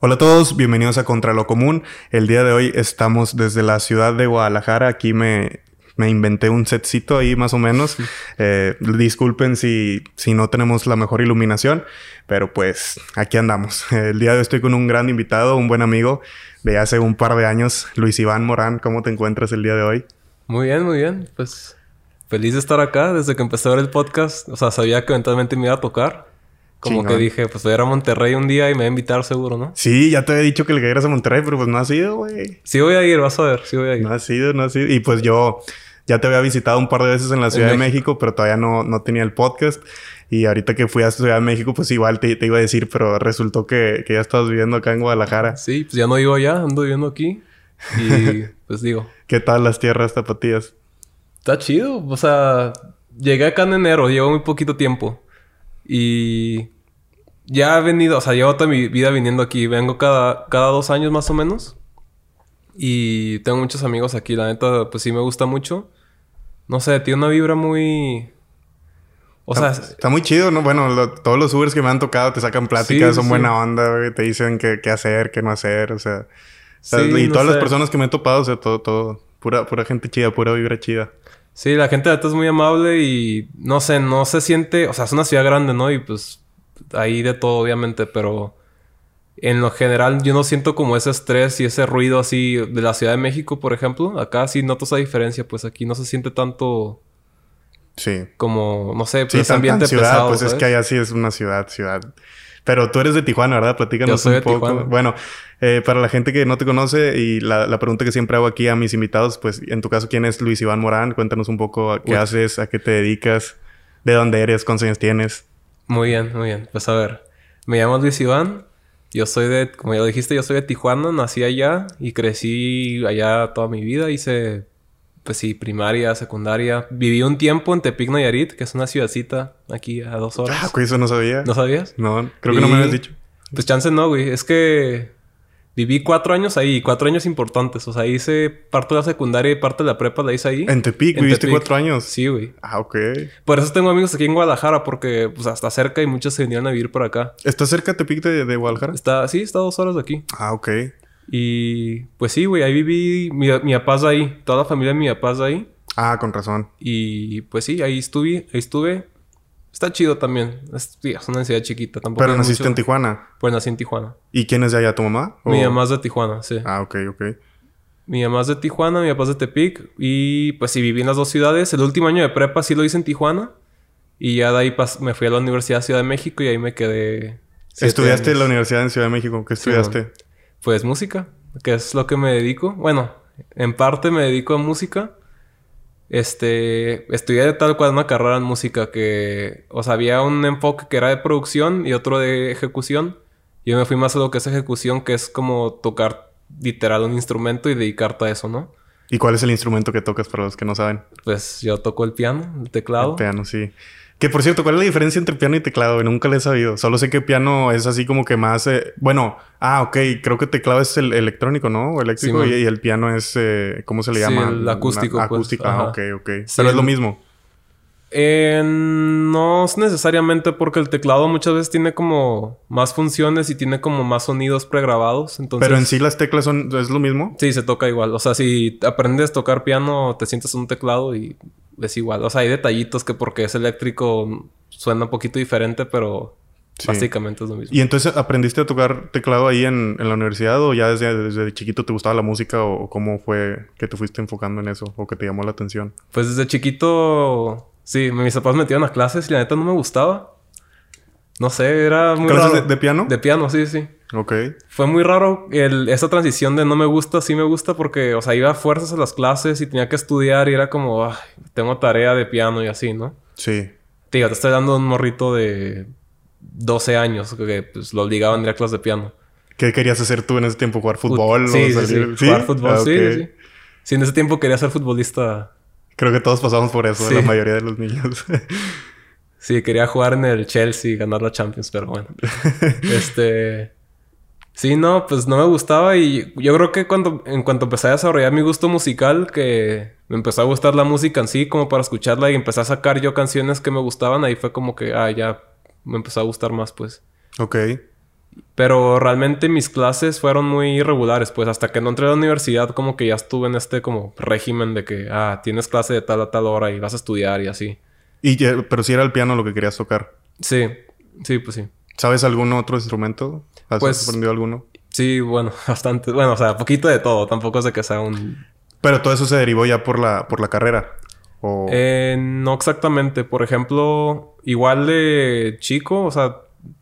Hola a todos, bienvenidos a Contra lo Común. El día de hoy estamos desde la ciudad de Guadalajara. Aquí me, me inventé un setcito ahí más o menos. Eh, disculpen si, si no tenemos la mejor iluminación, pero pues aquí andamos. El día de hoy estoy con un gran invitado, un buen amigo de hace un par de años, Luis Iván Morán. ¿Cómo te encuentras el día de hoy? Muy bien, muy bien. Pues feliz de estar acá desde que empecé a ver el podcast. O sea, sabía que eventualmente me iba a tocar. Como que dije, pues voy a ir a Monterrey un día y me voy a invitar seguro, ¿no? Sí, ya te había dicho que le cayeras a Monterrey, pero pues no has ido, güey. Sí voy a ir, vas a ver, sí voy a ir. No has ido, no has ido. Y pues yo ya te había visitado un par de veces en la Ciudad de México, pero todavía no, no tenía el podcast. Y ahorita que fui a Ciudad de México, pues igual te, te iba a decir, pero resultó que, que, ya estabas viviendo acá en Guadalajara. Sí, pues ya no vivo allá, ando viviendo aquí. Y pues digo. ¿Qué tal las tierras tapatías? Está chido. O sea, llegué acá en enero, llevo muy poquito tiempo. Y ya he venido, o sea, llevo toda mi vida viniendo aquí. Vengo cada, cada dos años más o menos. Y tengo muchos amigos aquí. La neta, pues sí me gusta mucho. No sé, tiene una vibra muy... O sea... Está muy chido, ¿no? Bueno, todos los Ubers que me han tocado te sacan pláticas, son buena onda, güey. Te dicen qué, qué hacer, qué no hacer, o sea... y todas las personas que me he topado, o sea, todo, todo... Pura, pura gente chida, pura vibra chida. Sí, la gente de es muy amable y... No sé, no se siente... O sea, es una ciudad grande, ¿no? Y pues ahí de todo, obviamente, pero en lo general yo no siento como ese estrés y ese ruido así de la Ciudad de México, por ejemplo. Acá sí noto esa diferencia, pues aquí no se siente tanto... Sí. Como, no sé, pues ambiente ciudad, pesado, Pues es que allá sí es una ciudad, ciudad. Pero tú eres de Tijuana, ¿verdad? Platícanos un poco. Bueno, eh, para la gente que no te conoce y la, la, pregunta que siempre hago aquí a mis invitados, pues en tu caso, ¿quién es Luis Iván Morán? Cuéntanos un poco a qué haces, a qué te dedicas, de dónde eres, cuántos años tienes. Muy bien, muy bien. Pues a ver, me llamo Luis Iván. Yo soy de, como ya dijiste, yo soy de Tijuana, nací allá y crecí allá toda mi vida. Hice, pues sí, primaria, secundaria. Viví un tiempo en Tepic, Nayarit, que es una ciudadcita aquí a dos horas. Ah, güey, eso no sabía. ¿No sabías? No, creo que no me habías dicho. Pues chance no, güey. Es que Viví cuatro años ahí, cuatro años importantes. O sea, hice parte de la secundaria y parte de la prepa la hice ahí. ¿En Tepic? ¿Viviste cuatro años? Sí, güey. Ah, ok. Por eso tengo amigos aquí en Guadalajara, porque pues hasta cerca y muchos se vinieron a vivir por acá. ¿Está cerca Tepic de, de Guadalajara? Está, sí, está a dos horas de aquí. Ah, ok. Y pues sí, güey, ahí viví, mi, mi papá ahí, toda la familia de mi papá ahí. Ah, con razón. Y pues sí, ahí estuve, ahí estuve. Está chido también. Es, es una ciudad chiquita. Tampoco Pero naciste en Tijuana. Pues nací en Tijuana. ¿Y quién es de allá? ¿Tu mamá? Mi mamá es de Tijuana, sí. Ah, ok, ok. Mi mamá es de Tijuana, mi papá es de Tepic. Y pues sí, viví en las dos ciudades. El último año de prepa sí lo hice en Tijuana. Y ya de ahí me fui a la Universidad de Ciudad de México y ahí me quedé. ¿Estudiaste en la Universidad en Ciudad de México? ¿Qué estudiaste? Pues música, que es lo que me dedico. Bueno, en parte me dedico a música. Este, estudié tal cual una carrera en música que, o sea, había un enfoque que era de producción y otro de ejecución. Yo me fui más a lo que es ejecución, que es como tocar literal un instrumento y dedicarte a eso, ¿no? ¿Y cuál es el instrumento que tocas para los que no saben? Pues yo toco el piano, el teclado. El piano, sí. Que por cierto, ¿cuál es la diferencia entre piano y teclado? Nunca le he sabido. Solo sé que piano es así como que más... Eh... Bueno, ah, ok. Creo que teclado es el electrónico, ¿no? O eléctrico. y, y, el piano es... Eh... ¿Cómo se le llama? el acústico. Una... Pues. Acústico. Ah, ok, ok. Sí, Pero es lo mismo. Eh, no es necesariamente porque el teclado muchas veces tiene como más funciones y tiene como más sonidos pregrabados. Entonces... Pero en sí las teclas son... ¿Es lo mismo? Sí, se toca igual. O sea, si aprendes a tocar piano, te sientes un teclado y es igual. O sea, hay detallitos que porque es eléctrico suena un poquito diferente, pero sí. básicamente es lo mismo. ¿Y entonces aprendiste a tocar teclado ahí en, en la universidad o ya desde, desde, chiquito te gustaba la música o cómo fue que te fuiste enfocando en eso o que te llamó la atención? Pues desde chiquito, sí, mis papás me metieron a clases y la neta no me gustaba. No sé, era muy ¿Clases raro. De, de, piano? De piano, sí, sí. Ok. Fue muy raro el, esa transición de no me gusta, sí me gusta, porque, o sea, iba a fuerzas a las clases y tenía que estudiar y era como, ay, tengo tarea de piano y así, ¿no? Sí. Tío, te estoy dando un morrito de 12 años que pues, lo obligaban a ir a clases de piano. ¿Qué querías hacer tú en ese tiempo? ¿Jugar fútbol? Sí, o sí, sí, ¿Sí? Jugar fútbol, ah, okay. sí, sí. Sí, en ese tiempo quería ser futbolista. Creo que todos pasamos por eso, sí. la mayoría de los niños. sí, quería jugar en el Chelsea y ganar la Champions, pero bueno. este... Sí, no, pues no me gustaba y yo creo que cuando, en cuanto empecé a desarrollar mi gusto musical, que me empezó a gustar la música en sí, como para escucharla y empecé a sacar yo canciones que me gustaban, ahí fue como que, ah, ya me empezó a gustar más, pues. Ok. Pero realmente mis clases fueron muy irregulares, pues hasta que no entré a la universidad como que ya estuve en este como régimen de que, ah, tienes clase de tal a tal hora y vas a estudiar y así. Y pero si era el piano lo que querías tocar. Sí, sí, pues sí. ¿Sabes algún otro instrumento? ¿Has Pues- aprendido alguno? Sí, bueno, bastante. Bueno, o sea, poquito de todo. Tampoco de que sea un... Pero todo eso se derivó ya por la, por la carrera. O... Eh, no exactamente. Por ejemplo, igual de chico, o sea,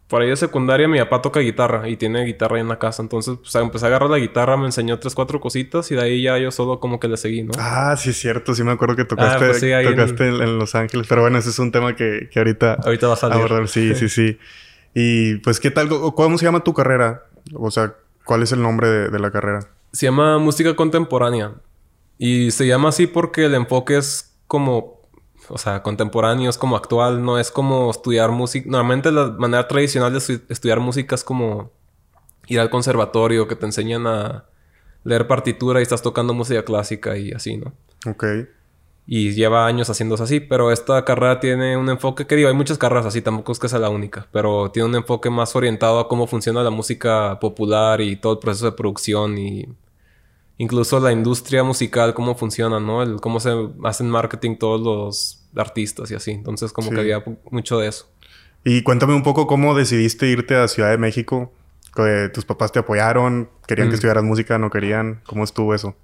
por ahí de secundaria mi papá toca guitarra y tiene guitarra ahí en la casa. Entonces, pues empecé a agarrar la guitarra, me enseñó tres, cuatro cositas y de ahí ya yo solo como que le seguí, ¿no? Ah, sí es cierto. Sí me acuerdo que tocaste, pues sí, ahí en- tocaste en... en Los Ángeles. Pero bueno, ese es un tema que, que ahorita... Ahorita va a salir. abordar. Sí, sí, sí. Y pues, ¿qué tal? ¿Cómo se llama tu carrera? O sea, ¿cuál es el nombre de, de la carrera? Se llama música contemporánea. Y se llama así porque el enfoque es como, o sea, contemporáneo, es como actual, no es como estudiar música. Normalmente la manera tradicional de estu- estudiar música es como ir al conservatorio, que te enseñan a leer partitura y estás tocando música clásica y así, ¿no? Ok. Y lleva años haciéndose así, pero esta carrera tiene un enfoque que digo, hay muchas carreras así, tampoco es que sea la única, pero tiene un enfoque más orientado a cómo funciona la música popular y todo el proceso de producción y incluso la industria musical, cómo funciona, ¿no? El, cómo se hacen marketing todos los artistas y así. Entonces como Sí. que había mucho de eso. Y cuéntame un poco cómo decidiste irte a Ciudad de México. Que ¿Tus papás te apoyaron? ¿Querían que Mm. estudiaras música? ¿No querían? ¿Cómo estuvo eso?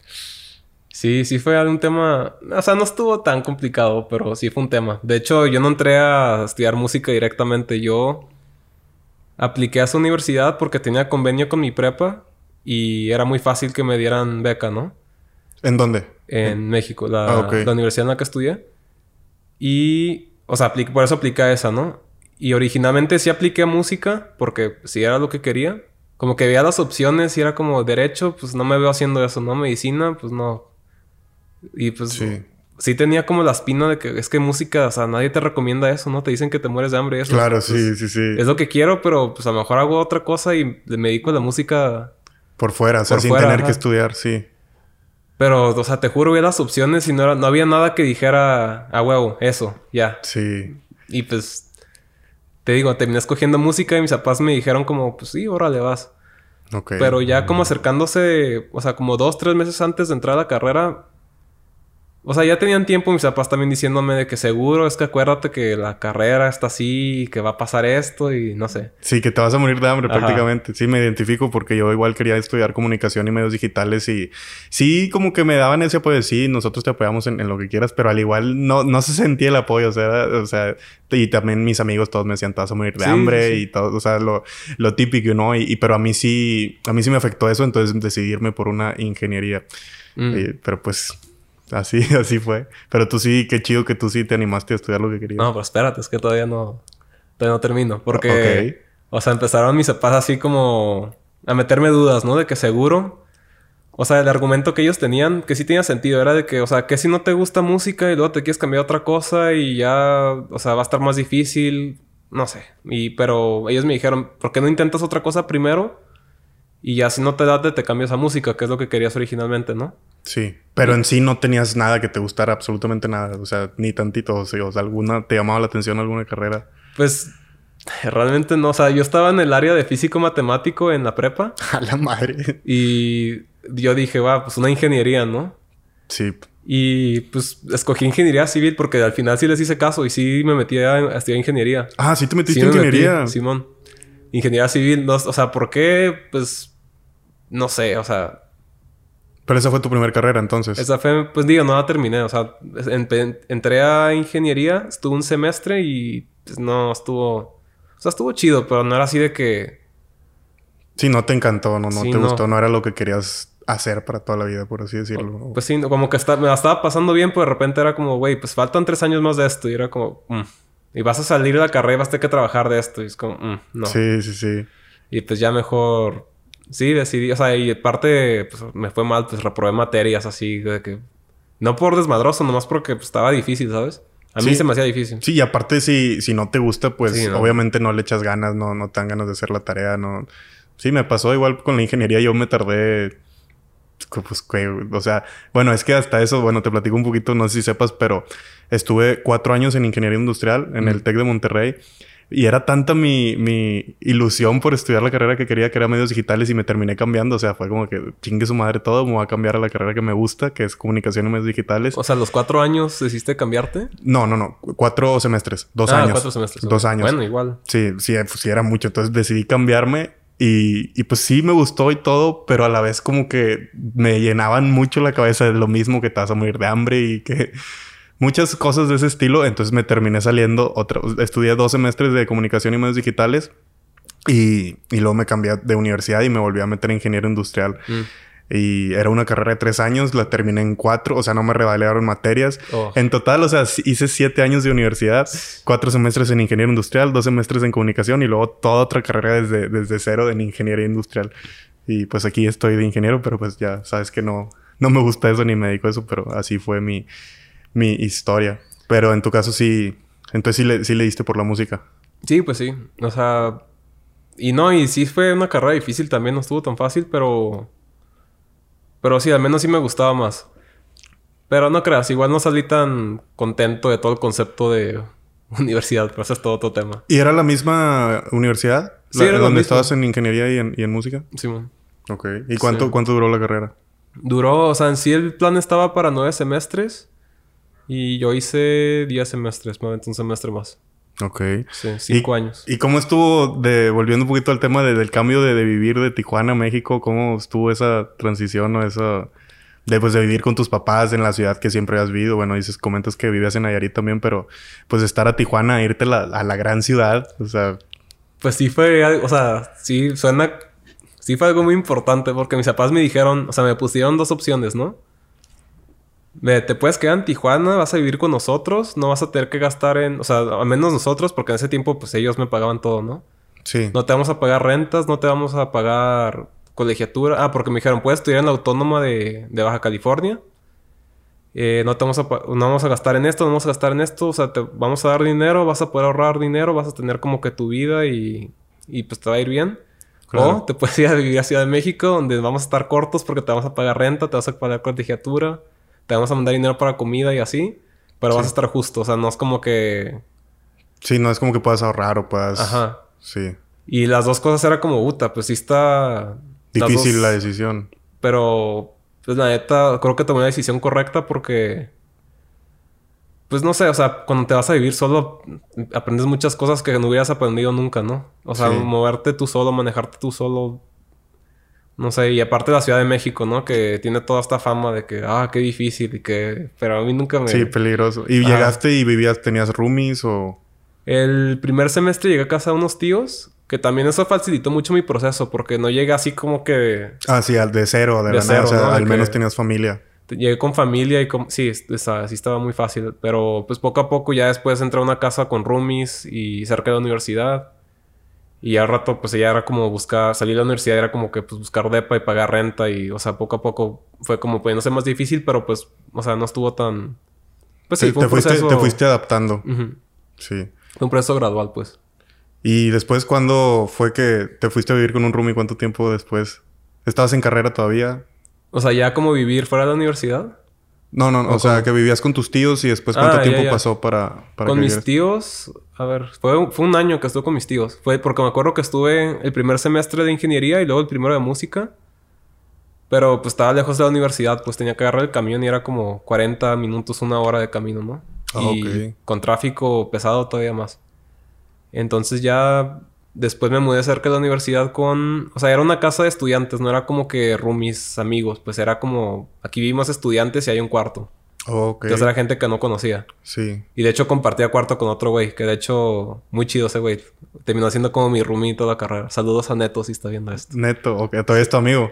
Sí, sí fue un tema, o sea, no estuvo tan complicado, pero sí fue un tema. De hecho, yo no entré a estudiar música directamente, yo apliqué a su universidad porque tenía convenio con mi prepa y era muy fácil que me dieran beca, ¿no? ¿En dónde? En México, la, Ah, la universidad en la que estudié. Y, o sea, por eso apliqué a esa, ¿no? Y originalmente sí apliqué a música porque sí era lo que quería. Como que veía las opciones y era como derecho, pues no me veo haciendo eso, ¿no? Medicina, pues no. Y pues Sí. sí, tenía como la espina de que es que música, o sea, nadie te recomienda eso, ¿no? Te dicen que te mueres de hambre y eso. Claro, Pues, sí, sí, sí. Es lo que quiero, pero pues a lo mejor hago otra cosa y me dedico a la música Por fuera, o sea, Por sin fuera, tener ajá. que estudiar, sí. Pero, o sea, te juro, veía las opciones y no, era, no había nada que dijera a huevo, eso, ya. Sí. Y pues, te digo, terminé escogiendo música y mis papás me dijeron como, pues sí, órale, vas. Ok. Pero ya como acercándose, o sea, como dos, tres meses antes de entrar a la carrera, o sea, ya tenían tiempo mis papás también diciéndome de que seguro, es que acuérdate que la carrera está así y que va a pasar esto y no sé. Sí, que te vas a morir de hambre Ajá. prácticamente. Sí, me identifico porque yo igual quería estudiar comunicación y medios digitales y sí, como que me daban ese apoyo. Sí, nosotros te apoyamos en, en lo que quieras, pero al igual no, no se sentía el apoyo. O sea, era- o sea, y también mis amigos todos me decían, te vas a morir de Sí, hambre sí, sí. y todo, o sea, lo, lo típico, ¿no? Y, y- pero a mí sí, a mí sí me afectó eso, entonces decidirme por una ingeniería. Mm. Eh, pero pues así, así fue. Pero tú sí, qué chido que tú sí te animaste a estudiar lo que querías. No, pero espérate, es que todavía no, todavía no termino. Porque, o sea, empezaron mis papás así como a meterme dudas, ¿no? De que seguro. O sea, el argumento que ellos tenían, que sí tenía sentido, era de que, o sea, que si no te gusta música y luego te quieres cambiar a otra cosa y ya, o sea, va a estar más difícil, no sé. Y, pero ellos me dijeron, ¿por qué no intentas otra cosa primero? Y ya si no te da, te cambias a música, que es lo que querías originalmente, ¿no? Sí, pero en sí no tenías nada que te gustara, absolutamente nada, o sea, ni tantito, o sea, alguna te llamaba la atención alguna carrera. Pues realmente no, o sea, yo estaba en el área de físico matemático en la prepa. A la madre. Y yo dije, va, pues una ingeniería, ¿no? Sí, Y pues escogí ingeniería civil porque al final sí les hice caso y sí me metí a, a estudiar ingeniería. ah, sí te metiste Sí en metí, ingeniería. Simón. Ingeniería civil, no, o sea, ¿por qué? Pues no sé, o sea, Pero esa fue tu primera carrera entonces. esa fue, pues digo, no la terminé, o sea, en- en- entré a ingeniería, estuve un semestre y pues, no estuvo, o sea, estuvo chido, pero no era así de que, Sí, no te encantó, no, no Sí, te no. gustó, no era lo que querías hacer para toda la vida, por así decirlo. Pues sí, como que está- me la estaba pasando bien, pero de repente era como, güey, pues faltan tres años más de esto. Y era como, mm. Y vas a salir de la carrera y vas a tener que trabajar de esto. Y es como, mm, no. Sí, sí, sí. Y pues ya mejor, sí, decidí, o sea, y aparte, pues me fue mal, pues reprobé materias así, de que, no por desmadroso, nomás porque pues, estaba difícil, ¿sabes? A mí Sí. se me hacía difícil. Sí, y aparte si, si no te gusta, pues Sí, no. obviamente no le echas ganas, no, no te dan ganas de hacer la tarea, no. Sí, me pasó igual con la ingeniería, yo me tardé. Pues, o sea, bueno, es que hasta eso, bueno, te platico un poquito, no sé si sepas, pero estuve cuatro años en ingeniería industrial en el TEC de Monterrey. Y era tanta mi, mi ilusión por estudiar la carrera que quería que era medios digitales y me terminé cambiando. O sea, fue como que chingue su madre todo, me voy a cambiar a la carrera que me gusta, que es comunicación y medios digitales. O sea, ¿los cuatro años decidiste cambiarte? No, no, no. Cuatro semestres. Dos ah, años. cuatro semestres. Dos años. Bueno, igual. Sí, sí, pues sí era mucho. Entonces decidí cambiarme y, y, pues sí me gustó y todo, pero a la vez como que me llenaban mucho la cabeza de lo mismo que te vas a morir de hambre y que muchas cosas de ese estilo. Entonces me terminé saliendo otra, estudié dos semestres de comunicación y medios digitales y, y luego me cambié de universidad y me volví a meter en ingeniero industrial. Mm. Y era una carrera de tres años, la terminé en cuatro, o sea, no me revalidaron materias. Oh. En total, o sea, hice siete años de universidad, cuatro semestres en ingeniero industrial, dos semestres en comunicación y luego toda otra carrera desde, desde cero en ingeniería industrial. Y pues aquí estoy de ingeniero, pero pues ya sabes que no, no me gusta eso ni me dedico a eso, pero así fue mi, mi historia. Pero en tu caso sí, entonces sí le, sí le diste por la música. Sí, pues sí. O sea, y no, y sí fue una carrera difícil también, no estuvo tan fácil, pero pero sí, al menos sí me gustaba más. Pero no creas, igual no salí tan contento de todo el concepto de universidad, pero eso es todo otro tema. ¿Y era la misma universidad? Sí, La- era ¿Donde estabas en ingeniería y en, y en música? Simón. Ok. ¿Y cuánto, Sí. cuánto duró la carrera? Duró, o sea, en sí el plan estaba para nueve semestres. Y yo hice diez semestres, me aventé un semestre más. Ok. Sí, cinco ¿Y- años. ¿Y cómo estuvo, de, volviendo un poquito al tema de- del cambio de, de vivir de Tijuana a México, cómo estuvo esa transición o esa... De, pues, de vivir con tus papás en la ciudad que siempre has vivido. Bueno, dices, comentas que vivías en Nayarit también, pero pues estar a Tijuana, irte la- a la gran ciudad, o sea, Pues sí fue, o sea, sí suena, sí fue algo muy importante porque mis papás me dijeron, o sea, me pusieron dos opciones, ¿no? Te puedes quedar en Tijuana, vas a vivir con nosotros, no vas a tener que gastar en, o sea, al menos nosotros, porque en ese tiempo pues ellos me pagaban todo, ¿no? sí. No te vamos a pagar rentas, no te vamos a pagar colegiatura. Ah, porque me dijeron, puedes estudiar en la Autónoma de, de Baja California. Eh, no te vamos a, no vamos a gastar en esto, no vamos a gastar en esto. O sea, te vamos a dar dinero, vas a poder ahorrar dinero, vas a tener como que tu vida y, y pues te va a ir bien. Claro. O te puedes ir a vivir a Ciudad de México, donde vamos a estar cortos porque te vamos a pagar renta, te vas a pagar colegiatura, te vamos a mandar dinero para comida y así. Pero vas a estar justo, o sea, no es como que... Sí, no es como que puedas ahorrar o puedas... Ajá. Sí. Y las dos cosas era como, puta, pues sí está... Difícil dos- la decisión. Pero, pues la neta, creo que tomé la decisión correcta porque... Pues no sé, o sea, cuando te vas a vivir solo, aprendes muchas cosas que no hubieras aprendido nunca, ¿no? O sea, Sí. moverte tú solo, manejarte tú solo. No sé, y aparte la Ciudad de México, ¿no? Que tiene toda esta fama de que, ah, qué difícil y que... Pero a mí nunca me... Sí, peligroso. ¿Y llegaste y vivías, tenías roomies o...? El primer semestre llegué a casa de unos tíos, que también eso facilitó mucho mi proceso, porque no llegué así como que Ah, sí, al de cero, de, De la nada. cero, O sea, ¿no? De al menos tenías familia. Llegué con familia y con... Sí, es- esa- sí estaba muy fácil. Pero pues poco a poco ya después entré a una casa con roomies y cerca de la universidad. Y al rato pues ya era como buscar... Salir de la universidad era como que pues buscar depa y pagar renta. Y o sea, poco a poco fue como no sé más difícil. Pero pues, o sea, no estuvo tan... Pues sí, te, fue te un fuiste, proceso... te fuiste adaptando. Sí. Fue un proceso gradual pues. Y después, ¿cuándo fue que te fuiste a vivir con un roomie? ¿Cuánto tiempo después? ¿Estabas en carrera todavía? O sea, ya como vivir fuera de la universidad. No, no, ¿O o sea, que vivías con tus tíos y después cuánto Ah, ya, tiempo ya. pasó para, para con que mis tíos, a ver, fue, fue un año que estuve con mis tíos. Fue porque me acuerdo que estuve el primer semestre de ingeniería y luego el primero de música. Pero pues estaba lejos de la universidad, pues tenía que agarrar el camión y era como 40 minutos, una hora de camino, ¿no? Ah, y ok. con tráfico pesado todavía más. Entonces ya después me mudé cerca de la universidad con... O sea, era una casa de estudiantes, no era como que roomies, amigos. Pues era como... Aquí vivimos estudiantes y hay un cuarto. Oh, ok. Entonces era gente que no conocía. Sí. Y de hecho compartía cuarto con otro güey, que de hecho, muy chido ese güey. Terminó siendo como mi roomie toda la carrera. Saludos a Neto si está viendo esto. Neto. Ok. Todavía es tu amigo.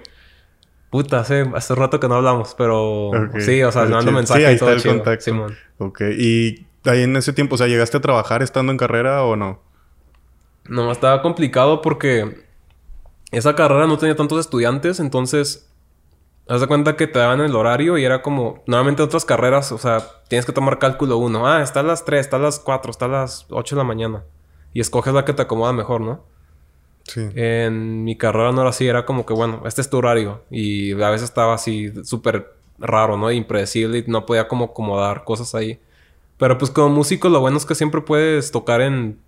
Puta, hace, hace rato que no hablamos, pero sí, o sea, me mando mensajes Sí, ahí y todo está el chido. contacto. Simón. Ok. ¿Y ahí en ese tiempo, o sea, llegaste a trabajar estando en carrera o no? No, estaba complicado porque esa carrera no tenía tantos estudiantes, entonces haz de cuenta que te daban el horario y era como, normalmente en otras carreras, o sea, tienes que tomar cálculo uno. Ah, está a las 3, está a las 4, está a las 8 de la mañana. Y escoges la que te acomoda mejor, ¿no? Sí. En mi carrera no era así, era como que, bueno, este es tu horario. Y a veces estaba así súper raro, ¿no? Impredecible y no podía como acomodar cosas ahí. Pero pues como músico lo bueno es que siempre puedes tocar en,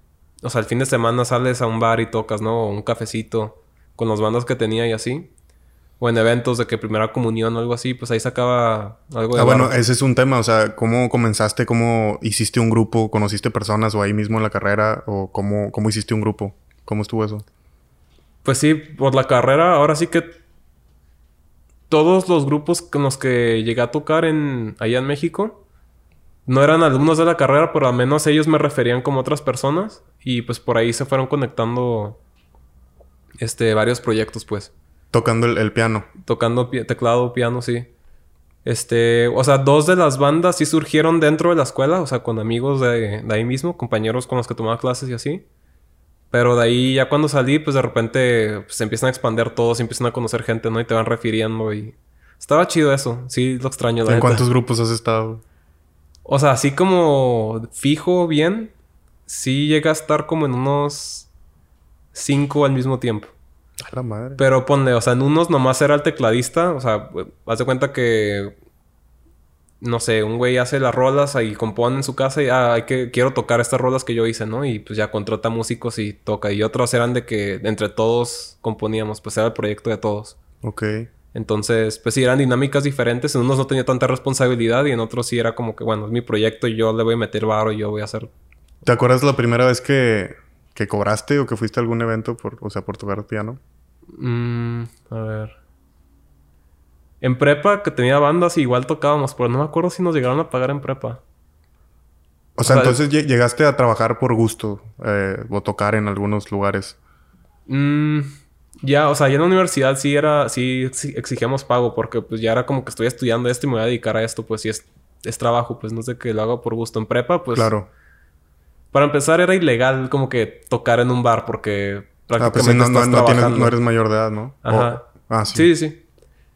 o sea, el fin de semana sales a un bar y tocas, ¿no? O un cafecito con los bandas que tenía y así. O en eventos de que primera comunión o algo así, pues ahí sacaba algo de... Ah, bueno, ese es un tema, o sea, ¿cómo comenzaste? ¿Cómo hiciste un grupo? ¿Conociste personas o ahí mismo en la carrera? ¿O cómo, cómo hiciste un grupo? ¿Cómo estuvo eso? Pues sí, por la carrera, ahora sí que todos los grupos con los que llegué a tocar en, allá en México no eran alumnos de la carrera, pero al menos ellos me referían como otras personas y pues por ahí se fueron conectando este varios proyectos pues. Tocando el, piano. Tocando teclado, piano, sí. Este, o sea, dos de las bandas sí surgieron dentro de la escuela, o sea, con amigos de, de ahí mismo, compañeros con los que tomaba clases y así. Pero de ahí ya cuando salí, pues de repente pues, se empiezan a expandir todos, empiezan a conocer gente, ¿no? Y te van refiriendo y... Estaba chido eso, sí lo extraño. ¿En cuántos grupos has estado? O sea, así como fijo bien, sí llega a estar como en unos cinco al mismo tiempo. A la madre. Pero ponle, o sea, en unos nomás era el tecladista. O sea, haz de cuenta que. No sé, un güey hace las rolas y compone en su casa y ah, hay que, quiero tocar estas rolas que yo hice, ¿no? Y pues ya contrata músicos y toca. Y otros eran de que entre todos componíamos, pues era el proyecto de todos. Ok. Entonces, pues sí, eran dinámicas diferentes. En unos no tenía tanta responsabilidad y en otros sí era como que, bueno, es mi proyecto y yo le voy a meter varo y yo voy a hacer. ¿Te acuerdas la primera vez que, que cobraste o que fuiste a algún evento, por, o sea, por tocar piano? Mm, a ver. En prepa, que tenía bandas, igual tocábamos, pero no me acuerdo si nos llegaron a pagar en prepa. O sea, entonces llegaste a trabajar por gusto eh, o tocar en algunos lugares. Mmm... Ya, o sea, ya en la universidad sí era, sí exigíamos pago porque pues ya era como que estoy estudiando esto y me voy a dedicar a esto, pues sí es, es trabajo, pues no sé que lo hago por gusto en prepa, pues. Claro. Para empezar era ilegal como que tocar en un bar porque prácticamente ah, pues no, no, no, eres mayor de edad, ¿no? Ajá. ah, sí. Sí, sí.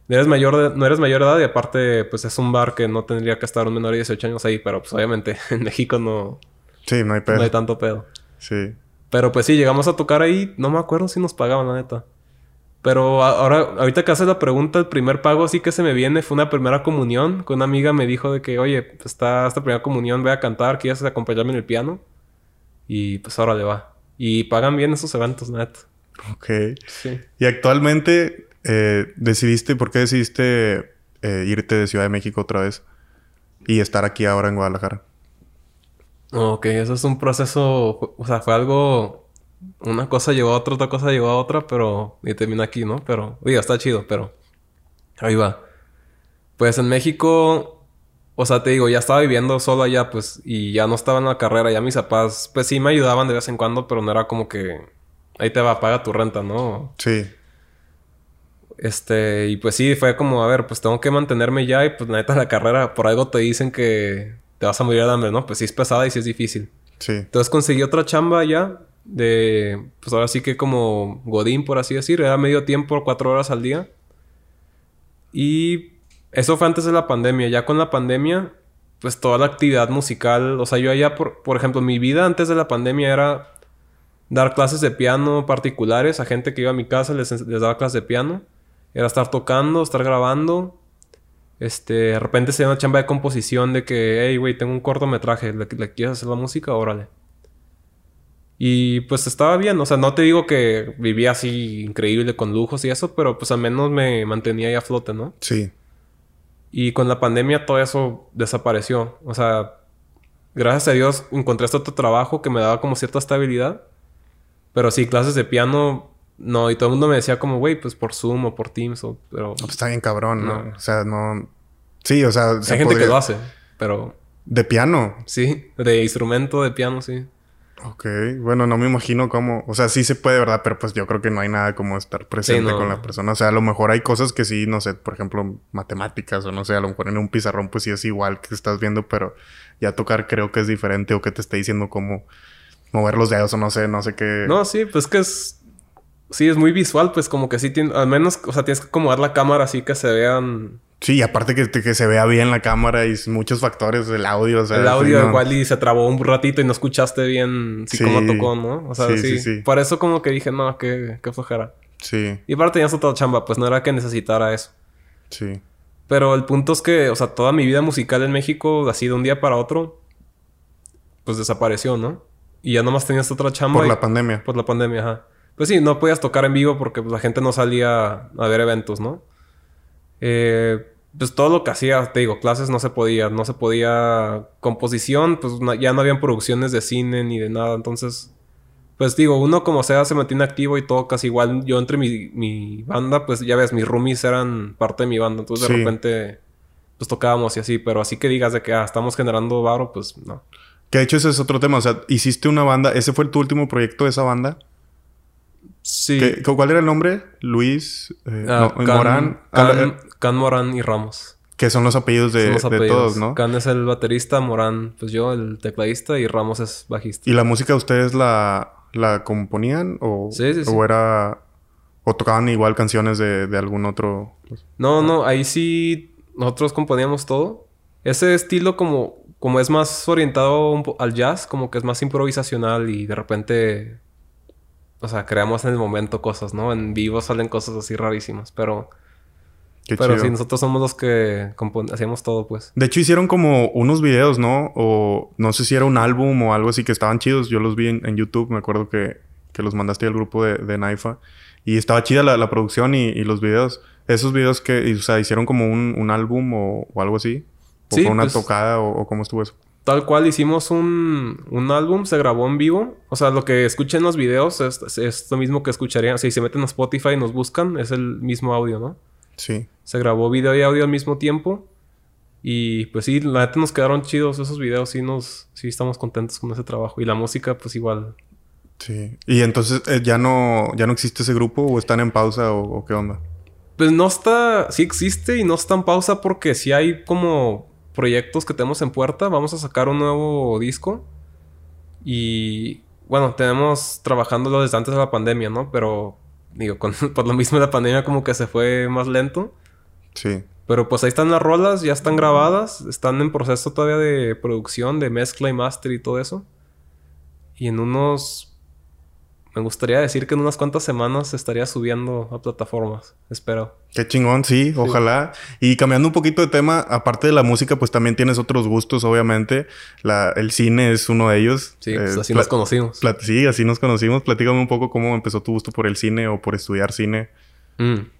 Eres mayor de, no eres mayor de edad y aparte pues es un bar que no tendría que estar un menor de 18 años ahí, pero pues obviamente en México no... Sí, no hay pedo. No hay tanto pedo. Sí. Pero pues sí, llegamos a tocar ahí, no me acuerdo si nos pagaban, la neta. Pero ahora, ahorita que haces la pregunta, el primer pago sí que se me viene fue una primera comunión. Que una amiga me dijo de que, oye, pues está esta primera comunión, voy a cantar, ¿quieres acompañarme en el piano? Y pues ahora le va. Y pagan bien esos eventos, net. Ok. Sí. Y actualmente eh, decidiste, ¿por qué decidiste eh, irte de Ciudad de México otra vez? Y estar aquí ahora en Guadalajara. Ok, eso es un proceso, o sea, fue algo una cosa llevó a otra, otra cosa llevó a otra, pero... Y termina aquí, ¿no? Pero... Diga, está chido, pero... Ahí va. Pues en México... O sea, te digo, ya estaba viviendo solo allá, pues... Y ya no estaba en la carrera. Ya mis papás... Pues sí me ayudaban de vez en cuando, pero no era como que... Ahí te va, paga tu renta, ¿no? Sí. Este... Y pues sí, fue como... A ver, pues tengo que mantenerme ya. Y pues neta la carrera... Por algo te dicen que... Te vas a morir de hambre, ¿no? Pues sí es pesada y sí es difícil. Sí. Entonces conseguí otra chamba allá de, pues ahora sí que como Godín, por así decir, era medio tiempo, cuatro horas al día. Y eso fue antes de la pandemia. Ya con la pandemia, pues toda la actividad musical, o sea, yo allá, por, por ejemplo, mi vida antes de la pandemia era dar clases de piano particulares a gente que iba a mi casa, les, les daba clases de piano. Era estar tocando, estar grabando. Este, de repente se dio una chamba de composición de que, hey, güey, tengo un cortometraje, ¿le, ¿le quieres hacer la música? Órale. Y pues estaba bien, o sea, no te digo que vivía así increíble con lujos y eso, pero pues al menos me mantenía ahí a flote, ¿no? Sí. Y con la pandemia todo eso desapareció. O sea, gracias a Dios encontré este otro trabajo que me daba como cierta estabilidad. Pero sí, clases de piano, no. Y todo el mundo me decía como, güey, pues por Zoom o por Teams o... Pero... pues está bien cabrón, ¿no? O sea, no... Sí, o sea... Hay gente que lo hace, pero... ¿De piano? Sí, de instrumento de piano, sí. Ok, bueno, no me imagino cómo, o sea, sí se puede, ¿verdad? Pero pues yo creo que no hay nada como estar presente con la persona. O sea, a lo mejor hay cosas que sí, no sé, por ejemplo, matemáticas o no sé, a lo mejor en un pizarrón pues sí es igual que estás viendo, pero ya tocar creo que es diferente o que te esté diciendo cómo mover los dedos o no sé, no sé qué. No, sí, pues que es, sí, es muy visual, pues como que sí, tiene, al menos, o sea, tienes que acomodar la cámara así que se vean Sí, aparte que, que, se vea bien la cámara y muchos factores, el audio. O sea, el audio igual y se trabó un ratito y no escuchaste bien sí, cómo tocó, ¿no? O sea, sí, sí, Por eso como que dije, no, qué, qué flojera. Sí. Y aparte tenías otra chamba, pues no era que necesitara eso. Sí. Pero el punto es que, o sea, toda mi vida musical en México, así de un día para otro, pues desapareció, ¿no? y ya nomás tenías otra chamba. Por y- la pandemia. Por la pandemia, ajá. Pues sí, no podías tocar en vivo porque pues, la gente no salía a ver eventos, ¿no? Eh, pues todo lo que hacía, te digo, clases no se podía, no se podía composición, pues no- ya no habían producciones de cine ni de nada, entonces, pues digo, uno como sea se mantiene activo y todo casi igual. Yo entre mi, mi banda, pues ya ves, mis roomies eran parte de mi banda, entonces de repente, pues tocábamos y así, pero así que digas de que ah, estamos generando varo, pues no. Que de hecho ese es otro tema. O sea, hiciste una banda. ¿Ese fue tu último proyecto de esa banda? Sí. ¿Qué- ¿Cuál era el nombre? Luis eh, Ah, no, Can- Morán. Can, Ah, eh, Can Morán y Ramos. que son los apellidos de, los de todos, ¿no? Can es el baterista, Morán, pues yo, el tecladista, y Ramos es bajista. ¿Y la música ustedes la, la componían? ¿O, Sí, sí, sí. o era... ¿O tocaban igual canciones de, de algún otro...? No, no, ahí sí nosotros componíamos todo. Ese estilo como, como es más orientado al jazz, como que es más improvisacional y de repente, o sea, creamos en el momento cosas, ¿no? En vivo salen cosas así rarísimas, pero, Qué pero chido. sí, nosotros somos los que hacíamos todo, pues. De hecho, hicieron como unos videos, ¿no? O no sé si era un álbum o algo así que estaban chidos. Yo los vi en, en YouTube. Me acuerdo que, que los mandaste al grupo de, de Naifa. Y estaba chida la, la producción y, y los videos. Esos videos que, o sea, hicieron como un, un álbum o, o algo así. O Sí, fue una pues- tocada o, o cómo estuvo eso. Tal cual hicimos un, un álbum, se grabó en vivo. O sea, lo que escuchen los videos es, es, es lo mismo que escucharían. Si se meten a Spotify y nos buscan, es el mismo audio, ¿no? Sí. Se grabó video y audio al mismo tiempo. Y pues sí, la neta nos quedaron chidos esos videos. Sí, nos, sí estamos contentos con ese trabajo. Y la música, pues igual. Sí. Y entonces eh, ya no ya no existe ese grupo o están en pausa o, o qué onda. Pues no está, sí existe y no está en pausa porque sí hay como proyectos que tenemos en puerta. Vamos a sacar un nuevo disco. Y bueno, tenemos trabajándolo desde antes de la pandemia, ¿no? Pero digo, con, por lo mismo la pandemia como que se fue más lento. Sí. Pero pues ahí están las rolas, ya están grabadas, están en proceso todavía de producción, de mezcla y master y todo eso. Y en unos... Me gustaría decir que en unas cuantas semanas se estaría subiendo a plataformas, espero. Qué chingón, sí, ojalá. Y cambiando un poquito de tema, aparte de la música, pues también tienes otros gustos, obviamente. La, el cine es uno de ellos. Sí, pues Eh, así nos conocimos. sí, así nos conocimos. Platícame un poco cómo empezó tu gusto por el cine o por estudiar cine. Mm.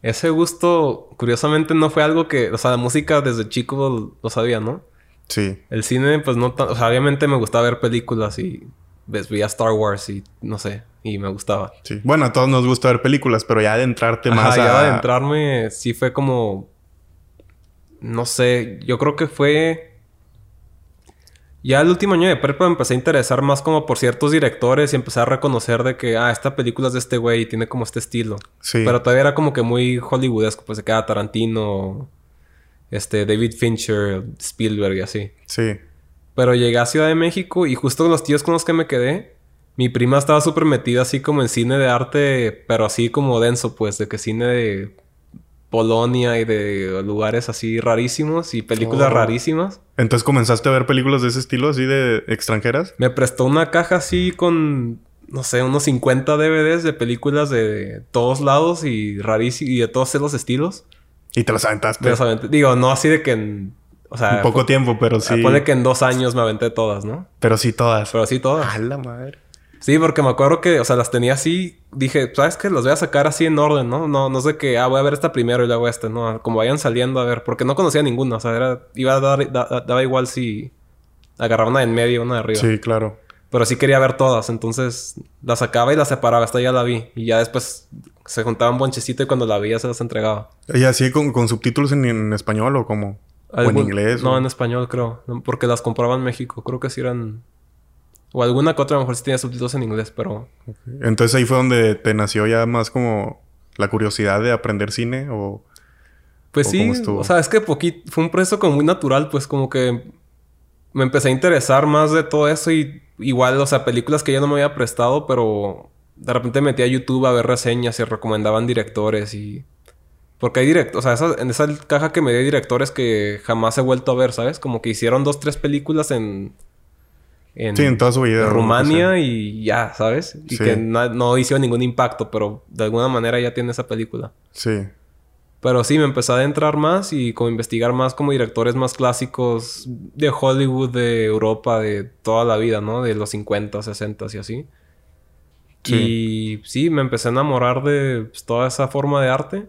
Ese gusto, curiosamente, no fue algo que... O sea, la música desde chico lo, sabía, ¿no? Sí, El cine, pues no tan... O sea, obviamente me gustaba ver películas y... Ves, veía Star Wars y no sé. Y me gustaba. sí. Bueno, a todos nos gusta ver películas, pero ya adentrarte más Ajá, ya a... de entrarme sí fue como... No sé, yo creo que fue... Ya el último año de prepa me empecé a interesar más como por ciertos directores y empecé a reconocer de que, ah, esta película es de este güey y tiene como este estilo. Sí. Pero todavía era como que muy hollywoodesco, pues de cada Tarantino, este, David Fincher, Spielberg y así. Sí. Pero llegué a Ciudad de México y justo con los tíos con los que me quedé, mi prima estaba súper metida así como en cine de arte, pero así como denso, pues, de que cine de Polonia y de lugares así rarísimos y películas Oh. rarísimas. Entonces comenzaste a ver películas de ese estilo, así de extranjeras. Me prestó una caja así con, no sé, unos 50 DVDs de películas de todos lados y rarísimos y de todos los estilos. Y te las aventaste. O sea, digo, no así de que en... O sea, Un poco tiempo, pero sí. Pone que en dos años me aventé todas, ¿no? Pero sí todas. Pero sí todas. ¡A la madre! Sí, porque me acuerdo que, o sea, las tenía así. Dije, ¿sabes qué? Las voy a sacar así en orden, ¿no? No, no sé que, ah, voy a ver esta primero y luego esta, no. Como vayan saliendo a ver, porque no conocía ninguna, o sea, era, iba a dar, da- da- daba igual si agarraba una de en medio, una de arriba. Sí, claro. Pero sí quería ver todas, entonces las sacaba y las separaba, hasta ya la vi. Y ya después se juntaba un bonchecito y cuando la vi ya se las entregaba. ¿Y así con, con subtítulos en, en español o cómo? ¿O en inglés? No, o- en español creo. Porque las compraba en México. Creo que sí eran... O alguna que otra a lo mejor sí tenía subtítulos en inglés, pero... Entonces ahí fue donde te nació ya más como la curiosidad de aprender cine o... Pues ¿O sí, o sea, es que poquito... Fue un proceso como muy natural, pues como que... Me empecé a interesar más de todo eso y... Igual, o sea, películas que yo no me había prestado, pero... De repente metí a YouTube a ver reseñas y recomendaban directores y... Porque hay directores, o sea, esa- en esa caja que me dio directores que jamás he vuelto a ver, ¿sabes? Como que hicieron dos, tres películas en... En, Sí, en toda su vida. que Rumania y ya, ¿sabes? Y Sí. que na- no hicieron ningún impacto, pero de alguna manera ya tiene esa película. Sí. Pero sí, me empecé a adentrar más y como investigar más como directores más clásicos de Hollywood, de Europa, de toda la vida, ¿no? De los 50, 60 y así. Y sí, me empecé a enamorar de pues, toda esa forma de arte.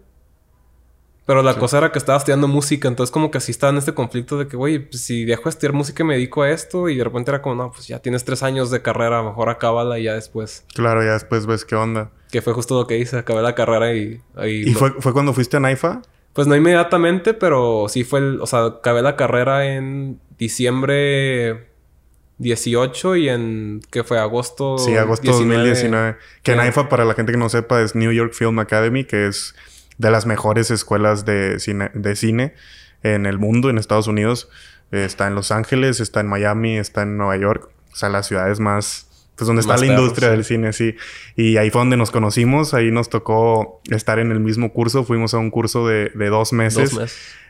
Pero la cosa era que estaba estudiando música, entonces como que así estaba en este conflicto de que, güey, pues, si dejo de estudiar música y me dedico a esto, y de repente era como, no, pues ya tienes tres años de carrera, mejor acábala y ya después. Claro, ya después ves qué onda. Que fue justo lo que hice, acabé la carrera y... ¿Y fue, fue cuando fuiste a Naifa? Pues no inmediatamente, pero sí fue el... O sea, acabé la carrera en diciembre 18 y en... ¿Qué fue? Agosto... Sí, agosto 2019. Que Naifa, para la gente que no sepa, es New York Film Academy, que es de las mejores escuelas de cine, de cine en el mundo, en Estados Unidos. está en Los Ángeles, está en Miami, está en Nueva York. O sea, las ciudades más pues donde está la industria del cine, sí. Y ahí fue donde nos conocimos, ahí nos tocó estar en el mismo curso, fuimos a un curso de, dos meses.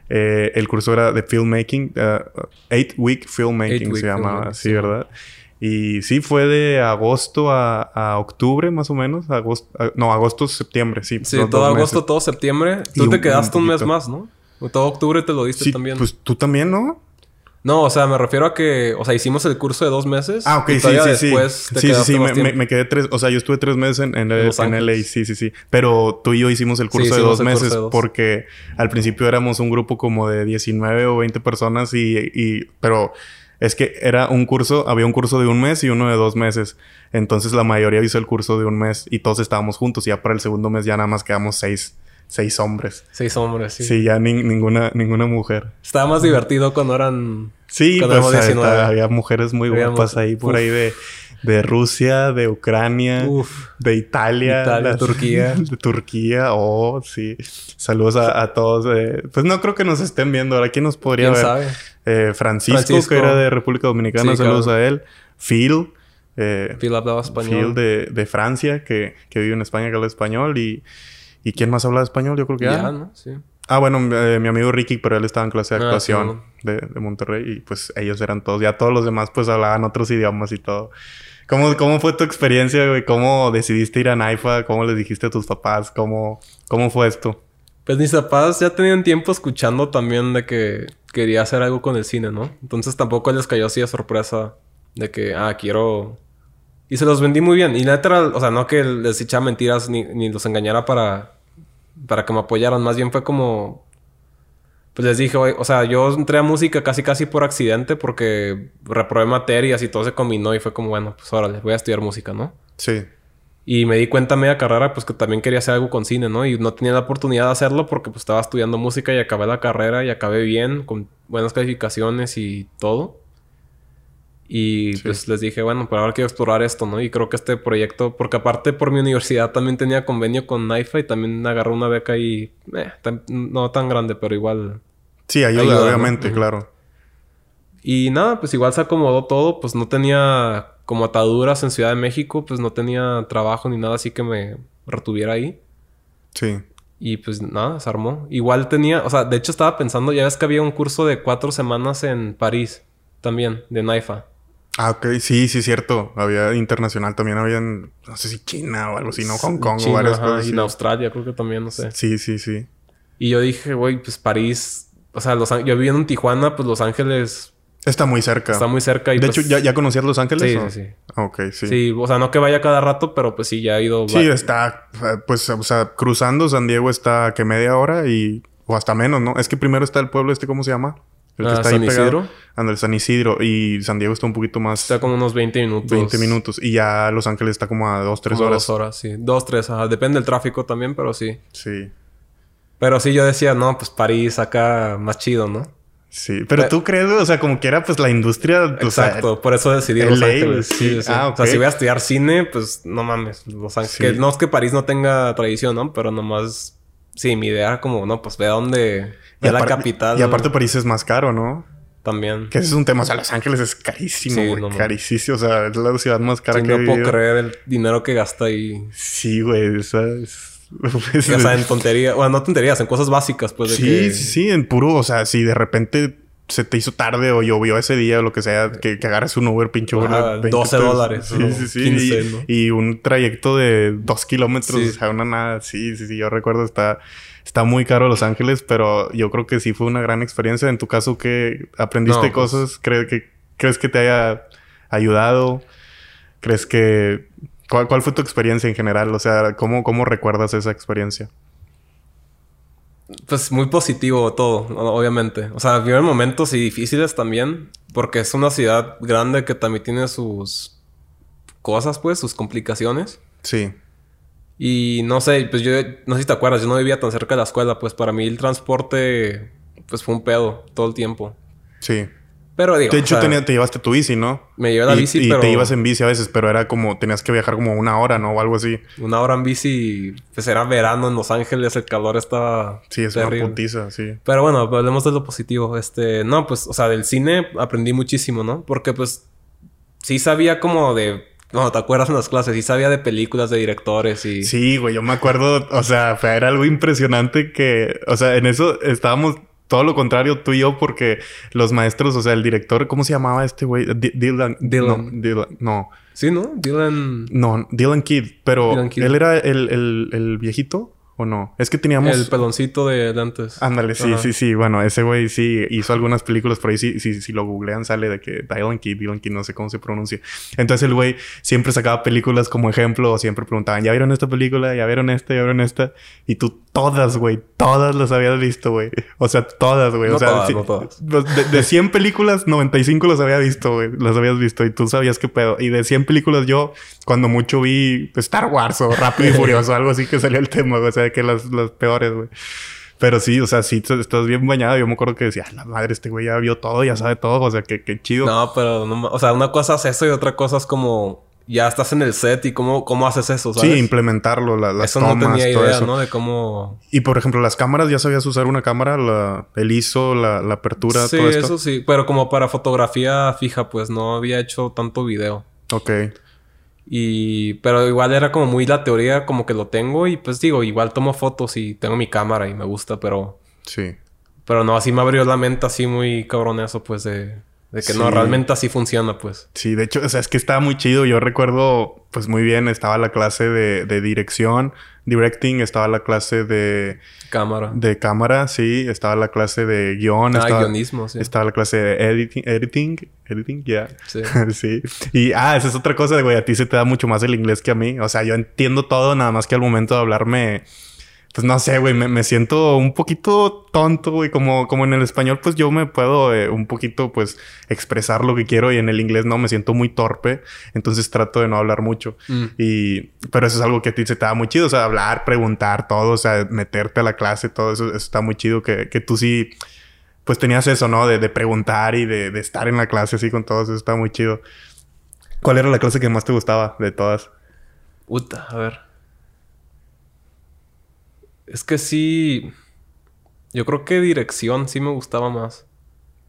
Eh, el curso era de filmmaking, uh, Eight Week Filmmaking se llamaba, sí, ¿verdad? Y sí, fue de agosto a, octubre, más o menos. Agosto, no, agosto, septiembre, sí. Sí, todo agosto, todo septiembre. Tú te quedaste un, mes más, ¿no? Todo octubre te lo diste sí, también. Pues tú también, ¿no? No, o sea, me refiero a que, o sea, hicimos el curso de dos meses. Ah, ok, sí, sí, después sí. sí, sí, sí, me, quedé tres, o sea, yo estuve tres meses en, en, en LA, sí, sí, sí. Pero tú y yo hicimos el curso de dos meses porque al principio éramos un grupo como de 19 o 20 personas y, y, pero es que era un curso, había un curso de un mes y uno de dos meses. Entonces la mayoría hizo el curso de un mes y todos estábamos juntos. Y ya para el segundo mes ya nada más quedamos seis seis hombres. Seis hombres, sí. Sí, ya ninguna, ninguna mujer. Estaba más divertido cuando eran. Sí, pues, había mujeres muy guapas ahí por ahí de, de Rusia, de Ucrania, de Italia, de Turquía. De Turquía, oh, sí. Saludos a, todos. Eh, pues no creo que nos estén viendo. Ahora, ¿quién nos podría ver? Sabe? Eh, Francisco, que era de República Dominicana, saludos a él. Phil. Eh, Phil hablaba español. Phil de, de Francia, que, que vive en España, que habla español. Y ¿Y quién más habla español? Yo creo que ya. ¿no? Sí. Ah, bueno, eh, mi amigo Ricky, pero él estaba en clase de ah, actuación de, de, Monterrey y pues ellos eran todos. Ya todos los demás pues hablaban otros idiomas y todo. ¿Cómo, cómo fue tu experiencia, güey? ¿Cómo decidiste ir a Naifa? ¿Cómo les dijiste a tus papás? ¿Cómo, cómo fue esto? Pues mis papás ya tenían tiempo escuchando también de que quería hacer algo con el cine, ¿no? Entonces tampoco les cayó así de sorpresa de que, ah, quiero y se los vendí muy bien. Y neta, o sea, no que les echara mentiras ni, ni los engañara para, para que me apoyaran. Más bien fue como... Pues les dije, o sea, yo entré a música casi casi por accidente porque reprobé materias y todo se combinó y fue como, bueno, pues órale, voy a estudiar música, ¿no? Sí. Y me di cuenta a media carrera, pues que también quería hacer algo con cine, ¿no? Y no tenía la oportunidad de hacerlo porque pues estaba estudiando música y acabé la carrera y acabé bien, con buenas calificaciones y todo. Y pues les dije, bueno, pero ahora quiero explorar esto, ¿no? Y creo que este proyecto, porque aparte por mi universidad también tenía convenio con NIFA y también agarré una beca y eh, no tan grande, pero igual. Sí, ayuda, obviamente, claro. Y nada, pues igual se acomodó todo, pues no tenía como ataduras en Ciudad de México, pues no tenía trabajo ni nada así que me retuviera ahí. Sí. Y pues nada, se armó. Igual tenía, o sea, de hecho estaba pensando, ya ves que había un curso de cuatro semanas en París también, de NIFA. Ah, ok. Sí, sí, cierto. Había internacional. También había en... No sé si China o algo así, ¿no? Hong Kong o varias cosas. Y en Australia creo que también, no sé. Sí, sí, sí. Y yo dije, güey, pues París... O sea, los, yo viviendo en Tijuana, pues Los Ángeles... Está muy cerca. Está muy cerca. Y de pues hecho, ¿ya, ¿ya conocías Los Ángeles? Sí, sí, sí. Ok, sí. Sí, o sea, no que vaya cada rato, pero pues sí, ya he ido... Sí, está... Pues, o sea, cruzando San Diego está que media hora y... O hasta menos, ¿no? Es que primero está el pueblo este, ¿cómo se llama? El que ah, está San ahí Isidro. San Isidro. Y San Diego está un poquito más. Está como unos 20 minutos. 20 minutos. Y ya Los Ángeles está como a 2, 3 horas. 2 horas, sí. 2, 3. Depende del tráfico también, pero sí. Sí. Pero sí, yo decía, no, pues París acá más chido, ¿no? Sí, pero, tú crees, o sea, como que era pues la industria. Exacto, por eso decidí Los Ángeles. Sí, sí. Ah, O sea, si voy a estudiar cine, pues no mames. Los Ángeles. no es que París no tenga tradición, ¿no? Pero nomás. Sí, mi idea era como, no, pues ve a dónde. Ve la capital. Y aparte París es más caro, ¿no? También. Que ese es un tema. O sea, Los Ángeles es carísimo, güey. carísimo. O sea, es la ciudad más cara sí, que no puedo creer el dinero que gasta ahí. Sí, güey. O sea, es... o sea, en tonterías. Bueno, no tonterías, en cosas básicas, pues. De sí, sí, sí. En puro... O sea, si de repente se te hizo tarde o llovió ese día o lo que sea, que, que agarres un Uber pinche Uber. 12 dólares. Sí, sí, sí. 15, y, y, un trayecto de dos kilómetros, o sea, una nada. Sí, sí, sí. Yo recuerdo está está muy caro Los Ángeles, pero yo creo que sí fue una gran experiencia. En tu caso, ¿qué aprendiste No, pues- cosas? ¿Crees que, ¿Crees que te haya ayudado? ¿Crees que... ¿Cuál, cuál fue tu experiencia en general? O sea, ¿cómo, cómo recuerdas esa experiencia? Pues muy positivo todo, obviamente. O sea, vivieron momentos y difíciles también, porque es una ciudad grande que también tiene sus cosas, pues, sus complicaciones. Sí. Y no sé, pues yo, no sé si te acuerdas, yo no vivía tan cerca de la escuela, pues para mí el transporte, pues fue un pedo todo el tiempo. Sí. Pero digo, De o hecho, sea, tenía- te llevaste tu bici, ¿no? me llevé la y, bici, y pero te ibas en bici a veces, pero era como... Tenías que viajar como una hora, ¿no? O algo así. una hora en bici, pues era verano en Los Ángeles, el calor estaba Sí, es terrible. una putiza, sí. Pero bueno, hablemos de lo positivo. Este, no, pues, o sea, del cine aprendí muchísimo, ¿no? Porque pues sí sabía como de, no, ¿te acuerdas en las clases? Sí sabía de películas, de directores y Sí, güey, yo me acuerdo, o sea, fue, era algo impresionante que, o sea, en eso estábamos todo lo contrario tú y yo porque los maestros, o sea, el director, ¿cómo se llamaba este güey? Di- Dylan. Dylan. No, Dylan. No, Sí, ¿no? Dylan no, Dylan Kidd, pero Dylan Kidd. él era el, el, el viejito o no? Es que teníamos... el peloncito de lentes. Ándale, sí, Ajá. sí, sí. Bueno, ese güey sí hizo algunas películas por ahí. Sí, sí, si lo googlean sale de que Dylan Kidd, Dylan Kidd, no sé cómo se pronuncia. Entonces el güey siempre sacaba películas como ejemplo o siempre preguntaban, ¿ya vieron esta película? ¿Ya vieron esta? ¿Ya vieron esta? Y tú todas, güey, todas las habías visto, güey. O sea, todas, güey. No o sea, todas, sí- no todas. De, de 100 películas, 95 las había visto, güey. Las habías visto y tú sabías qué pedo. Y de 100 películas yo, cuando mucho vi Star Wars o Rápido y Furioso, algo así que salió el tema, güey. O sea, que las, las peores, güey. Pero sí, o sea, sí estás bien bañado. Yo me acuerdo que decía, "Ah, la madre, este güey ya vio todo, ya sabe todo. O sea, que, que chido. No, pero no, o sea, una cosa es eso y otra cosa es como ya estás en el set y cómo, cómo haces eso, ¿sabes? sí, implementarlo, la- las eso tomas, no tenía todo idea, eso. ¿no? De cómo Y por ejemplo, las cámaras, ¿ya sabías usar una cámara? La, el ISO, la, la apertura, Sí, todo esto. eso sí, pero como para fotografía fija, pues no había hecho tanto video. Ok. Y, pero igual era como muy la teoría, como que lo tengo y pues digo, igual tomo fotos y tengo mi cámara y me gusta, pero, Sí. pero no, así me abrió la mente así muy cabrón eso, pues de, de que no, realmente así funciona, pues. Sí, de hecho, o sea, es que estaba muy chido. Yo recuerdo, pues muy bien, estaba la clase de, de dirección, directing, estaba la clase de, Cámara. de cámara, sí, estaba la clase de guion, ah, estaba, guionismo, sí. estaba la clase de editing, editing, editing, ya. Sí. sí. Y, ah, esa es otra cosa, güey. A ti se te da mucho más el inglés que a mí. O sea, yo entiendo todo, nada más que al momento de hablarme... Pues no sé, güey. Me, me siento un poquito tonto, güey. Como, como en el español, pues yo me puedo eh, un poquito, pues, expresar lo que quiero. Y en el inglés no, me siento muy torpe. Entonces trato de no hablar mucho. Mm. Y... Pero eso es algo que a ti se te da muy chido. O sea, hablar, preguntar, todo. O sea, meterte a la clase, todo eso, eso está muy chido. Que, que tú sí... Pues tenías eso, ¿no? De, de preguntar y de, de estar en la clase así con todos. Eso está muy chido. ¿Cuál era la clase que más te gustaba de todas? Puta, a ver. Es que sí. Yo creo que dirección sí me gustaba más.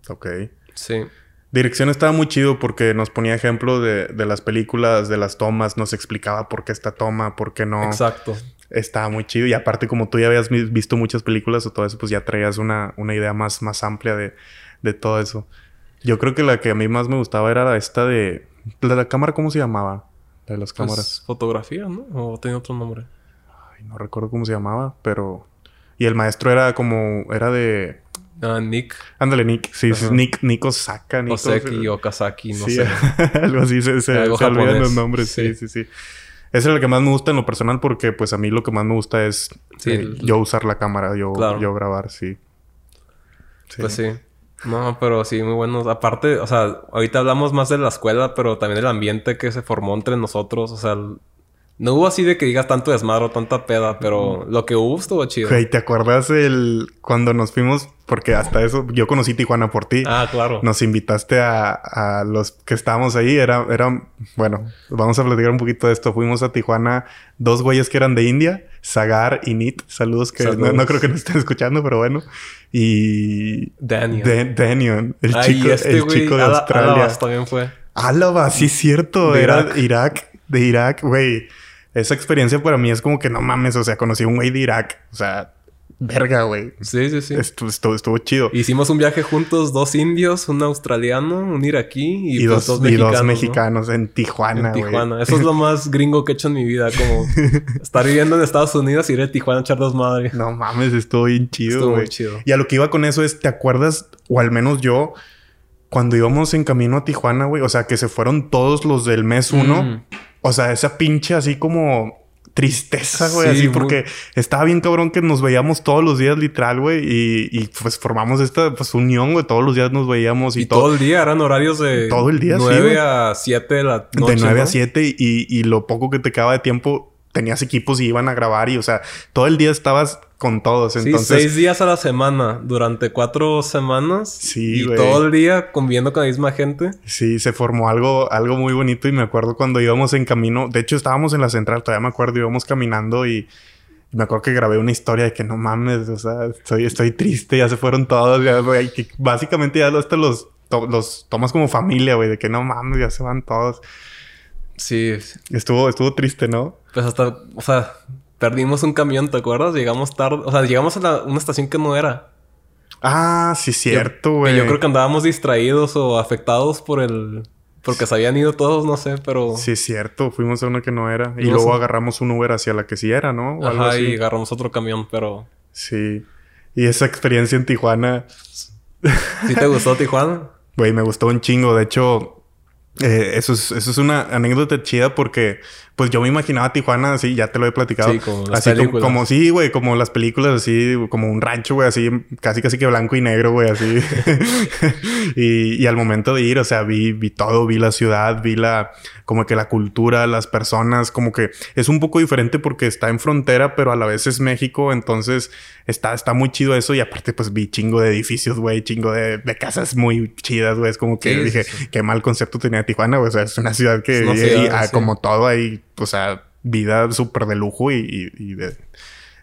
Ok. Sí. Dirección estaba muy chido porque nos ponía ejemplo de, de las películas, de las tomas, nos explicaba por qué esta toma, por qué no. Exacto. Estaba muy chido. Y aparte, como tú ya habías vi- visto muchas películas o todo eso, pues ya traías una, una idea más, más amplia de, de todo eso. Yo creo que la que a mí más me gustaba era esta de... ¿La, la cámara cómo se llamaba? La de las Pues, cámaras. fotografía, ¿no? O tenía otro nombre. Ay, no recuerdo cómo se llamaba, pero... Y el maestro era como... Era de... Ah, Nick. Ándale, Nick. Sí, sí, Ajá. Nick, Nick Osaka. Nick Oseki o Kazaki, no sí, sé. algo así. Se, se, Algo se olvidan los nombres. Sí, sí, sí. Esa es la que más me gusta en lo personal porque pues a mí lo que más me gusta es Sí, eh, el- yo usar la cámara, yo, Claro. yo grabar, sí. Sí. Pues sí. No, pero sí, muy buenos. Aparte, o sea, ahorita hablamos más de la escuela, pero también el ambiente que se formó entre nosotros. O sea, el- no hubo así de que digas tanto desmadre o tanta peda, pero lo que hubo estuvo chido. Güey, ¿te acuerdas el cuando nos fuimos? Porque hasta eso, yo conocí Tijuana por ti. Ah, claro. Nos invitaste a, a los que estábamos ahí. Era, era, bueno, vamos a platicar un poquito de esto. Fuimos a Tijuana, dos güeyes que eran de India, Sagar y Nit. Saludos que No, Saludos. no creo que nos estén escuchando, pero bueno. Y Daniel. Dan- Daniel, el Ay, chico, este el güey, chico de Ala- Australia. Alabas también fue. Álava, sí es cierto. De era Irak. Irak. De Irak, güey. Esa experiencia para mí es como que no mames. O sea, conocí a un güey de Irak. O sea, verga, güey. Sí, sí, sí. Estuvo, estuvo, estuvo chido. Hicimos un viaje juntos, dos indios, un australiano, un iraquí y, Y, pues, dos, dos y mexicanos. dos ¿no? mexicanos en Tijuana, En güey. Tijuana. Eso es lo más gringo que he hecho en mi vida. Como estar viviendo en Estados Unidos y ir a Tijuana a echar dos madres. No mames, estuvo bien chido, Estuvo muy chido. Y a lo que iba con eso es, ¿te acuerdas? O al menos yo, cuando íbamos en camino a Tijuana, güey. O sea, que se fueron todos los del mes uno. Mm. O sea, esa pinche así como tristeza, güey. Sí, así porque estaba bien cabrón que nos veíamos todos los días, literal, güey. Y, y, pues formamos esta pues, unión, güey. Todos los días nos veíamos y, Y todo el día eran horarios de Todo el día, sí, 9 güey. a 7 de la noche. de 9 ¿no? a 7 y, y lo poco que te quedaba de tiempo tenías equipos y iban a grabar y o sea, todo el día estabas con todos. Sí, Entonces, seis días a la semana durante cuatro semanas. Sí, Y todo el día conviviendo con la misma gente. sí, se formó algo, algo muy bonito y me acuerdo cuando íbamos en camino, de hecho estábamos en la central, todavía me acuerdo, íbamos caminando y me acuerdo que grabé una historia de que no mames, o sea, estoy, estoy triste, ya se fueron todos, ya, que básicamente ya hasta los, to- los tomas como familia, güey, de que no mames, ya se van todos. Sí, Estuvo, estuvo triste, ¿no? Pues hasta, o sea, perdimos un camión, ¿te acuerdas? Llegamos tarde, o sea, llegamos a la- una estación que no era. Ah, sí, cierto, Yo- güey. Yo creo que andábamos distraídos o afectados por el... Porque se habían ido todos, no sé, pero... Sí, cierto. Fuimos a una que no era. Y No luego sé. agarramos un Uber hacia la que sí era, ¿no? O algo Ajá, así. y agarramos otro camión, pero... Sí. Y esa experiencia en Tijuana, ¿Sí te gustó Tijuana? güey, me gustó un chingo. De hecho, eh, eso, es, eso es una anécdota chida porque, pues yo me imaginaba Tijuana así, ya te lo he platicado. Sí, como las así como- películas. Como, sí, güey, como las películas así, como un rancho, güey, así, casi casi que blanco y negro, güey, así. y, y al momento de ir, o sea, vi, vi todo, vi la ciudad, vi la, como que la cultura, las personas, como que es un poco diferente porque está en frontera, pero a la vez es México, entonces está, está muy chido eso y aparte pues vi chingo de edificios, güey, chingo de, de casas muy chidas, güey, es como que Sí, dije, sí. qué mal concepto tenía Tijuana, güey, o sea, es una ciudad que, Es una y- ciudad, y, ah, como todo ahí, o sea, vida súper de lujo y, y- y de,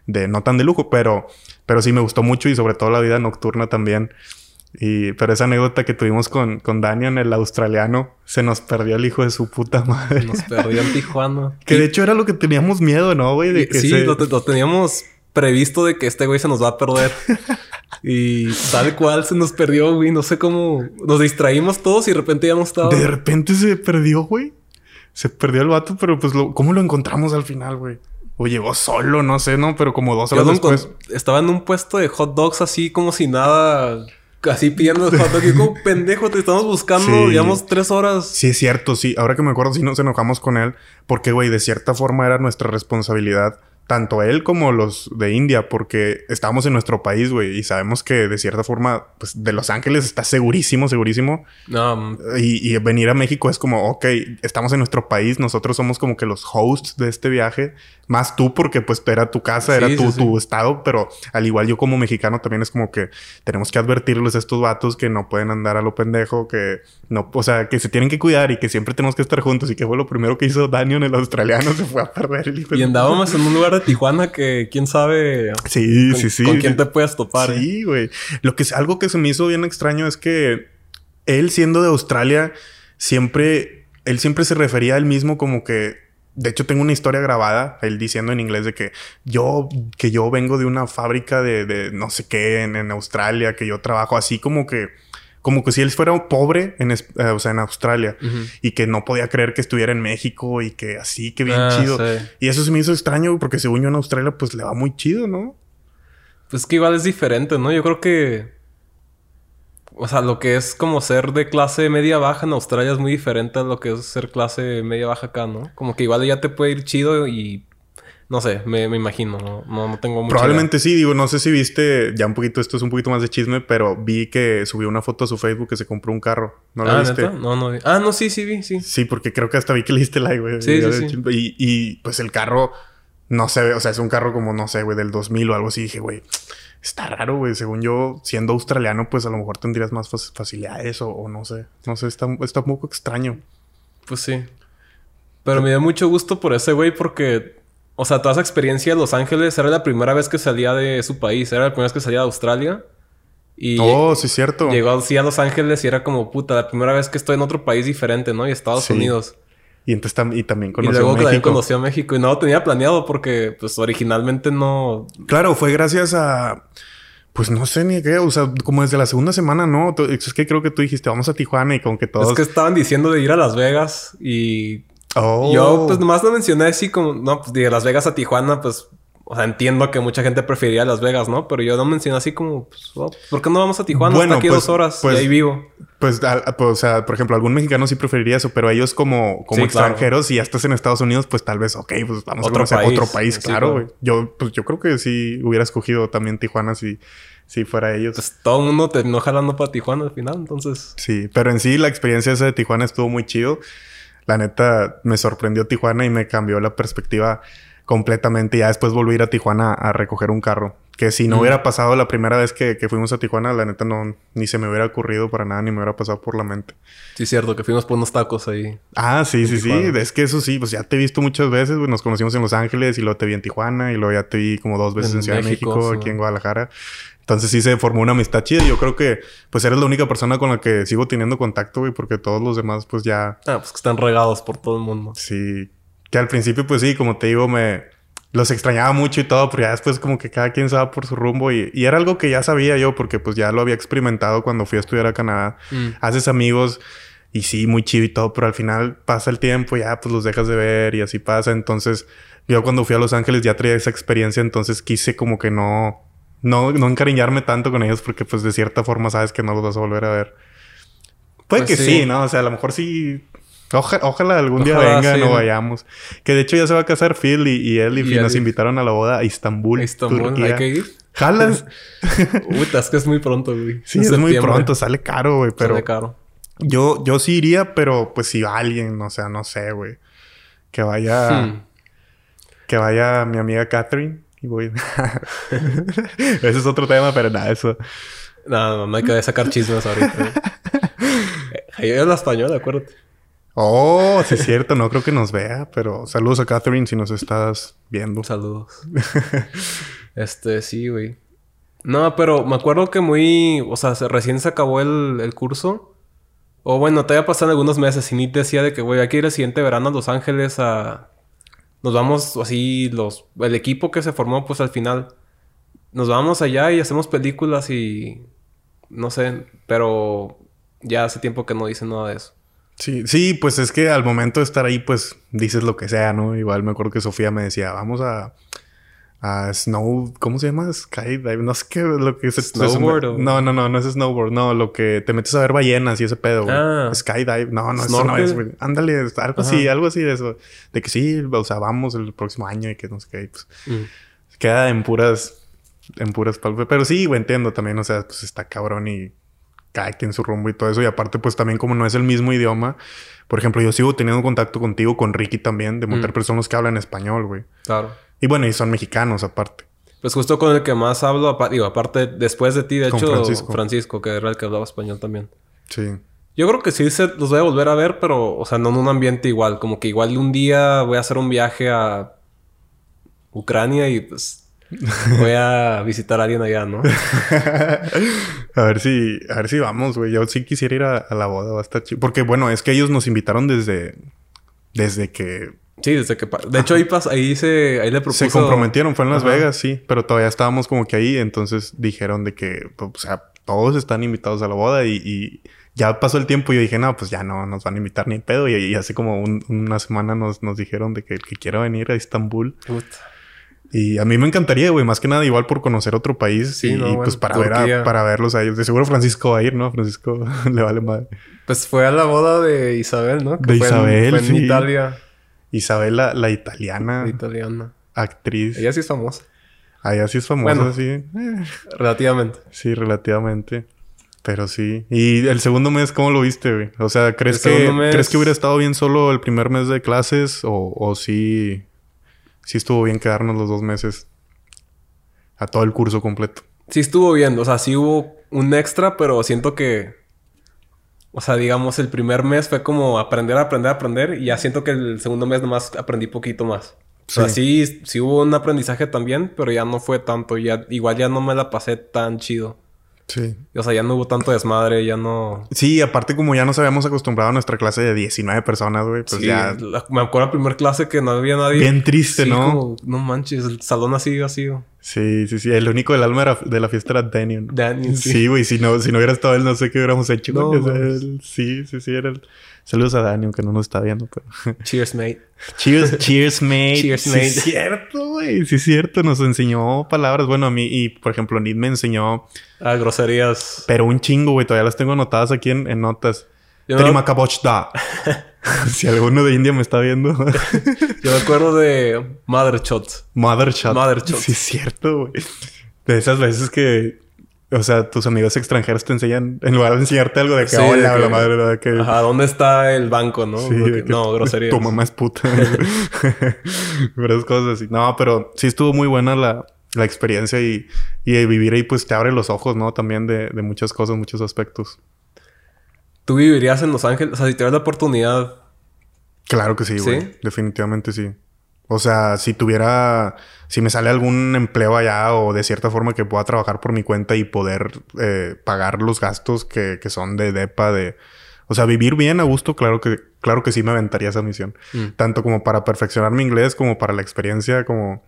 de no tan de lujo, pero, pero sí me gustó mucho y sobre todo la vida nocturna también. Y, pero esa anécdota que tuvimos con, con Daniel, el australiano, se nos perdió el hijo de su puta madre. Nos perdió en Tijuana. Que de hecho era lo que teníamos miedo, ¿no, güey? De que sí, se- lo teníamos previsto de que este güey se nos va a perder. y tal cual se nos perdió, güey. No sé cómo... Nos distraímos todos y de repente ya no estaba. de repente se perdió, güey. Se perdió el vato, pero pues lo- ¿cómo lo encontramos al final, güey? O llegó solo, no sé, ¿no? Pero como dos horas después. Estaba en un puesto de hot dogs así como si nada... Así pidiendo el hot dog. Y como pendejo, te estamos buscando. Sí. Llevamos tres horas. Sí, es cierto, sí. Ahora que me acuerdo, sí nos enojamos con él. Porque, güey, de cierta forma era nuestra responsabilidad. Tanto él como los de India. Porque estábamos en nuestro país, güey. Y sabemos que de cierta forma, pues de Los Ángeles está segurísimo, segurísimo. Mm, Y, y venir a México es como, ok, estamos en nuestro país. Nosotros somos como que los hosts de este viaje. Más tú porque pues era tu casa, era Sí, tu, sí, tu estado. Pero al igual yo como mexicano también es como que tenemos que advertirles a estos vatos que no pueden andar a lo pendejo. Que no, o sea, que se tienen que cuidar y que siempre tenemos que estar juntos. Y que fue lo primero que hizo Daniel, el australiano. Se fue a perder el hijo Y andábamos en un lugar de Tijuana que quién sabe Sí, con, sí, sí. con quién te puedes topar. ¿eh? Sí, güey. Lo que es algo que se me hizo bien extraño es que él siendo de Australia siempre él siempre se refería a él mismo como que de hecho tengo una historia grabada él diciendo en inglés de que yo que yo vengo de una fábrica de, de no sé qué en, en Australia que yo trabajo así como que como que si él fuera pobre en, eh, o sea, en Australia y que no podía creer que estuviera en México y que así, que bien Ah, chido. sí. Y eso se me hizo extraño porque según yo en Australia pues le va muy chido, ¿no? Pues que igual es diferente, ¿no? Yo creo que. O sea, lo que es como ser de clase media baja en Australia es muy diferente a lo que es ser clase media baja acá, ¿no? Como que igual ya te puede ir chido y. No sé, me, me imagino, ¿no? No, no tengo mucha Probablemente sí, digo, no sé si viste, ya un poquito, esto es un poquito más de chisme, pero vi que subió una foto a su Facebook que se compró un carro. ¿No la Ah, viste? ¿neta? No, no vi. Ah, no, sí, sí vi, sí. Sí, porque creo que hasta vi que le diste like, güey. Sí, sí, sí. Y, y, pues el carro, no sé, o sea, es un carro como, no sé, güey, del 2000 o algo así. Dije, güey, está raro, güey. Según yo, siendo australiano, pues a lo mejor tendrías más fac- facilidades o, o no sé. No sé, está, está un poco extraño. Pues sí. Pero me dio mucho gusto por ese güey porque, o sea, toda esa experiencia de Los Ángeles era la primera vez que salía de su país, era la primera vez que salía de Australia. Y Oh, sí, cierto. llegó así a Los Ángeles y era como, puta, la primera vez que estoy en otro país diferente, ¿no? Y Estados Sí. Unidos. Y entonces tam- y también Y conoció luego también México. conoció a México. Y no lo tenía planeado porque, pues, originalmente no... Claro, fue gracias a. Pues no sé ni qué, o sea, como desde la segunda semana, ¿no? Es que creo que tú dijiste, vamos a Tijuana y como que todos. Es que estaban diciendo de ir a Las Vegas y Oh. yo, pues, nomás lo mencioné así como... No, pues, de Las Vegas a Tijuana, pues... O sea, entiendo que mucha gente preferiría Las Vegas, ¿no? Pero yo lo mencioné así como... Pues, oh, ¿Por qué no vamos a Tijuana? Bueno, aquí pues- dos horas pues- y ahí vivo. Pues, pues, o sea, por ejemplo, algún mexicano sí preferiría eso, pero ellos como, como Sí, claro. extranjeros, si ya estás en Estados Unidos, pues tal vez, ok, pues vamos Otro a conocer país. otro país, Sí, claro. Yo, pues yo creo que sí hubiera escogido también Tijuana si, si fuera ellos. Pues todo el mundo terminó jalando para Tijuana al final, entonces... Sí, pero en sí la experiencia esa de Tijuana estuvo muy chido. La neta me sorprendió Tijuana y me cambió la perspectiva completamente. Ya después volví a ir a Tijuana a recoger un carro. Que si no Mm. hubiera pasado la primera vez que, que fuimos a Tijuana, la neta no, ni se me hubiera ocurrido para nada, ni me hubiera pasado por la mente. Sí, cierto, que fuimos por unos tacos ahí. Ah, sí, sí, sí. Es que eso sí, pues ya te he visto muchas veces. güey. Nos conocimos en Los Ángeles y luego te vi en Tijuana y luego ya te vi como dos veces en, En Ciudad México, de México, sí. aquí en Guadalajara. Entonces sí se formó una amistad chida. y Yo creo que pues eres la única persona con la que sigo teniendo contacto, güey, porque todos los demás pues ya Ah, pues que están regados por todo el mundo. sí. Que al principio pues sí, como te digo, me los extrañaba mucho y todo, pero ya después como que cada quien se va por su rumbo y, y era algo que ya sabía yo porque pues ya lo había experimentado cuando fui a estudiar a Canadá Mm. haces amigos y sí, muy chido y todo, pero al final pasa el tiempo, ya pues los dejas de ver y así pasa. Entonces, yo cuando fui a Los Ángeles ya traía esa experiencia, entonces quise como que no, no, no encariñarme tanto con ellos porque pues de cierta forma sabes que no los vas a volver a ver. Puede Pues que sí. sí. ¿no? O sea, a lo mejor sí. Oja- ojalá algún día Ojalá, vengan sí. o vayamos. Que de hecho ya se va a casar Phil y, y él y, nos invitaron a la boda a Istambul, estamos, Turquía. hay que ir. ¿Jalas? Puta, es que es muy pronto, güey. Sí, En es muy pronto, sale caro, güey, pero... Sale caro. Yo, yo sí iría, pero pues si va alguien, o sea, no sé, güey. Que vaya, Hmm. que vaya mi amiga Catherine y voy. Ese es otro tema, pero nada, eso. No, no, no hay que sacar chismes ahorita. Ella es la española, acuérdate. Oh, sí es cierto, no creo que nos vea, pero saludos a Catherine si nos estás viendo. Saludos. este, sí, güey. No, pero me acuerdo que muy... O sea, se- recién se acabó el, el curso. O bueno, te había pasado algunos meses y ni te decía de que, güey, hay que ir el siguiente verano a Los Ángeles a... Nos vamos así, los... El equipo que se formó, pues al final... Nos vamos allá y hacemos películas y... No sé, pero... Ya hace tiempo que no dicen nada de eso. Sí, sí, pues es que al momento de estar ahí, pues dices lo que sea, ¿no? Igual me acuerdo que Sofía me decía, vamos a, a snow, ¿cómo se llama? Skydive, no sé qué, lo que es ¿Snowboard o- No, no, no, no es snowboard, no, lo que te metes a ver ballenas y ese pedo, güey. Ah. Skydive, no, no, eso no es, güey. Ándale, algo así, algo así de eso. De que sí, o sea, vamos el próximo año y que no sé qué, pues Mm. queda en puras, en puras palabras. Pero sí, güey, entiendo también, o sea, pues está cabrón y cada quien su rumbo y todo eso. Y aparte, pues también como no es el mismo idioma, por ejemplo, yo sigo teniendo contacto contigo, con Ricky también, de Monterrey, Mm. pero son los que hablan español, güey. Claro. Y bueno, y son mexicanos aparte. Pues justo con el que más hablo, digo, aparte, después de ti, de Con hecho, Francisco. Francisco. que era el que hablaba español también. Sí. Yo creo que sí se los voy a volver a ver, pero, o sea, no en un ambiente igual. Como que igual un día voy a hacer un viaje a Ucrania y pues voy a visitar a alguien allá, ¿no? a ver si, a ver si vamos, güey. Yo sí quisiera ir a, a la boda, va a estar chido. Porque bueno, es que ellos nos invitaron desde, desde que Sí, desde que... De hecho, ahí, pas- ahí se... Ahí le propuso... se comprometieron. Fue en Las Ajá. Vegas, sí. Pero todavía estábamos como que ahí. Entonces dijeron de que, pues, o sea, todos están invitados a la boda y, y ya pasó el tiempo y yo dije, no, pues ya no nos van a invitar ni pedo. Y, y hace como un- una semana nos, nos dijeron de que el que quiera venir a Estambul. Puta. Y a mí me encantaría, güey, más que nada igual por conocer otro país Sí, y, no, y, bueno, pues para ver a- para verlos a ellos. De seguro Francisco va a ir, ¿no? Francisco le vale madre. Pues fue a la boda de Isabel, ¿no? De fue en- Isabel, fue en, sí. Italia. Isabela, la italiana la italiana. actriz. Ella sí es famosa. Allá sí es famosa, Bueno. sí. Eh, Relativamente. sí, relativamente. Pero sí. ¿Y el segundo mes cómo lo viste, güey? O sea, ¿crees, El que, mes- ¿crees que hubiera estado bien solo el primer mes de clases? ¿O, o sí, sí estuvo bien quedarnos los dos meses? A todo el curso completo. Sí estuvo bien. O sea, sí hubo un extra, pero siento que... O sea, digamos, el primer mes fue como aprender, aprender, aprender. Y ya siento que el segundo mes nomás aprendí poquito más. O sea, sí, sí hubo un aprendizaje también, pero ya no fue tanto. Ya, igual ya no me la pasé tan chido. Sí. O sea, ya no hubo tanto desmadre, ya no... Sí, aparte como ya nos habíamos acostumbrado a nuestra clase de 19 personas, güey, pues Sí, ya... la- me acuerdo la primera clase que no había nadie. Bien triste, Sí, ¿no? como, no manches, el salón así vacío. Sí, sí, sí. El único del alma era- de la fiesta era Daniel. Daniel, sí. Sí, güey. Si no, si no hubiera estado él, no sé qué hubiéramos hecho. No. O sea, él- sí, sí, sí. Era el... Saludos a Daniel, que no nos está viendo, pero... Cheers, mate. Cheers, cheers, mate. Cheers, sí, mate. es cierto, güey. Sí, es cierto. Nos enseñó palabras. Bueno, a mí... Y, por ejemplo, Nid me enseñó... Ah, groserías. Pero un chingo, güey. Todavía las tengo anotadas aquí en, en notas. Me- Terimakabochda. si alguno de India me está viendo... Yo me acuerdo de Mother Shots. Mother shot. Mother shot. Sí, es cierto, güey. De esas veces que... O sea, tus amigos extranjeros te enseñan... En lugar de enseñarte algo de que... Sí, de Hola, que- la madre, ¿verdad? Que... Ajá, ¿dónde está el banco, no? Sí, de que no, groserías. Tu mamá es puta. pero es cosas así. No, pero sí estuvo muy buena la, la experiencia y, y de vivir ahí pues te abre los ojos, ¿no? También de, de muchas cosas, muchos aspectos. ¿Tú vivirías en Los Ángeles? O sea, si te das la oportunidad... Claro que sí, güey. ¿Sí? Definitivamente sí. O sea, si tuviera... Si me sale algún empleo allá o de cierta forma que pueda trabajar por mi cuenta y poder eh, pagar los gastos que, que son de DEPA, de... O sea, vivir bien a gusto, claro que, claro que sí me aventaría esa misión. Mm. Tanto como para perfeccionar mi inglés, como para la experiencia, como,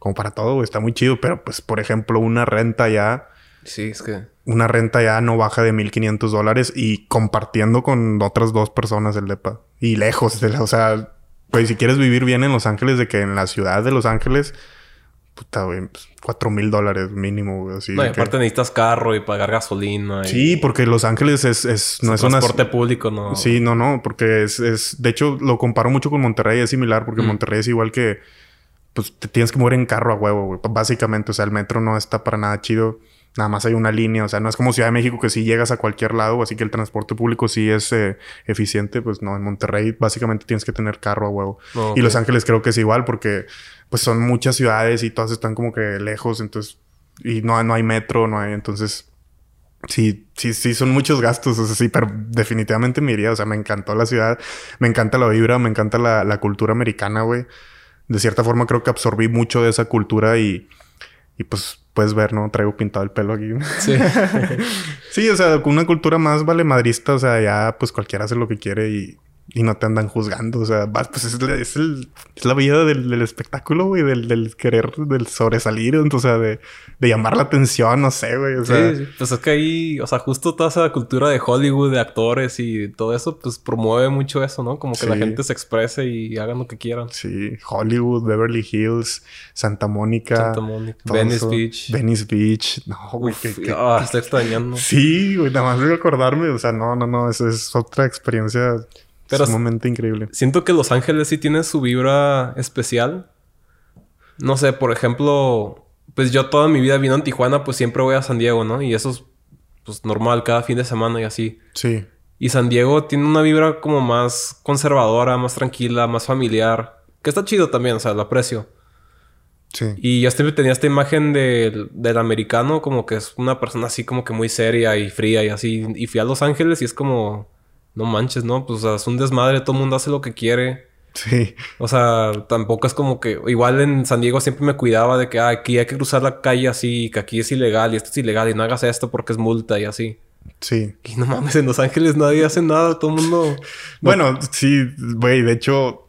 como para todo. Está muy chido. Pero, pues, por ejemplo, una renta ya... Sí, es que... Una renta ya no baja de 1.500 dólares y compartiendo con otras dos personas el DEPA. Y lejos de la... O sea, pues si quieres vivir bien en Los Ángeles, de que en la ciudad de Los Ángeles... Puta, güey, pues, cuatro mil dólares mínimo, güey. Así No, y que- aparte necesitas carro y pagar gasolina. Y Sí, porque Los Ángeles es... es no es una... transporte público, ¿no? Sí, no, no, porque es, es, de hecho, lo comparo mucho con Monterrey, es similar, porque Mm. Monterrey es igual que, pues, te tienes que mover en carro a huevo, güey, básicamente, o sea, el metro no está para nada chido, nada más hay una línea, o sea, no es como Ciudad de México que sí llegas a cualquier lado, así que el transporte público sí es eh, eficiente, pues no, en Monterrey básicamente tienes que tener carro a huevo. No, Y. Los Ángeles creo que es igual, porque, pues, son muchas ciudades y todas están como que lejos, entonces, y no, no hay metro, no hay, entonces... Sí, sí, sí, son muchos gastos, o sea, sí, pero definitivamente me iría, o sea, me encantó la ciudad, me encanta la vibra, me encanta la, la cultura americana, güey. De cierta forma creo que absorbí mucho de esa cultura y, y pues puedes ver, ¿no? Traigo pintado el pelo aquí. Sí. sí, o sea, con una cultura más vale madrista, o sea, ya pues cualquiera hace lo que quiere y, y no te andan juzgando, o sea, vas, pues es, la- es, el- es la vida del, del espectáculo, güey, del, del querer, del sobresalir, o sea, de, de llamar la atención, no sé, güey, o sea. Sí, sí. Pues es que ahí, o sea, justo toda esa cultura de Hollywood, de actores y todo eso, pues promueve mucho eso, ¿no? Como que la gente se exprese y hagan lo que quieran. Sí, Hollywood, Beverly Hills, Santa Mónica. Santa Mónica, Venice. Beach. Venice Beach. No, güey, Uf, qué- ah, estoy extrañando. Sí, güey, nada más de acordarme. O sea, no, no, no. Eso es otra experiencia Pero- sumamente increíble. Siento que Los Ángeles sí tiene su vibra especial. No sé, por ejemplo, pues yo toda mi vida vino en Tijuana, pues siempre voy a San Diego, ¿no? Y eso es pues normal cada fin de semana y así. Sí, Y San Diego tiene una vibra como más conservadora, más tranquila, más familiar. Que está chido también, o sea, lo aprecio. sí. Y yo siempre tenía esta imagen del, del americano como que es una persona así como que muy seria y fría y así. Y fui a Los Ángeles y es como... No manches, ¿no? Pues o sea, es un desmadre, todo el mundo hace lo que quiere. Sí, O sea, tampoco es como que... Igual en San Diego siempre me cuidaba de que ah, aquí hay que cruzar la calle así, que aquí es ilegal y esto es ilegal y no hagas esto porque es multa y así. sí. Y no mames, en Los Ángeles nadie hace nada, todo el mundo... Bueno, sí, güey, de hecho,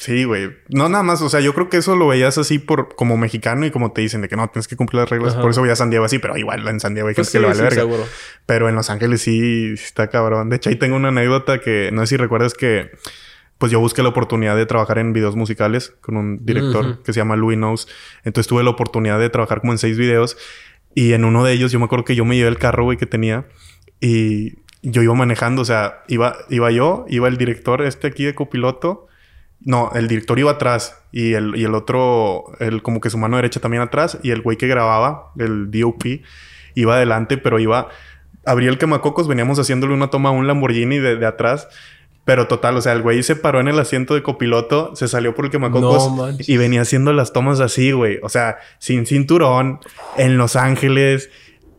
sí, güey. No nada más, o sea, yo creo que eso lo veías así por como mexicano y como te dicen de que no tienes que cumplir las reglas, Ajá. por eso veías San Diego así, pero igual en San Diego hay Pues gente que sí, le vale sí, verga. seguro. Pero en Los Ángeles sí está cabrón. De hecho, ahí tengo una anécdota que no sé si recuerdas que pues yo busqué la oportunidad de trabajar en videos musicales con un director que se llama Louis Knows. Entonces tuve la oportunidad de trabajar como en seis videos y en uno de ellos yo me acuerdo que yo me llevé el carro, güey, que tenía y yo iba manejando, o sea, iba, iba yo, iba el director este aquí de copiloto. No, el director iba atrás y el, y el otro, el, como que su mano derecha también atrás y el güey que grababa, el DOP, iba adelante, pero iba, abría el quemacocos, veníamos haciéndole una toma a un Lamborghini de, de atrás, pero total, o sea, el güey se paró en el asiento de copiloto, se salió por el quemacocos No y venía haciendo las tomas así, güey, o sea, sin cinturón, en Los Ángeles.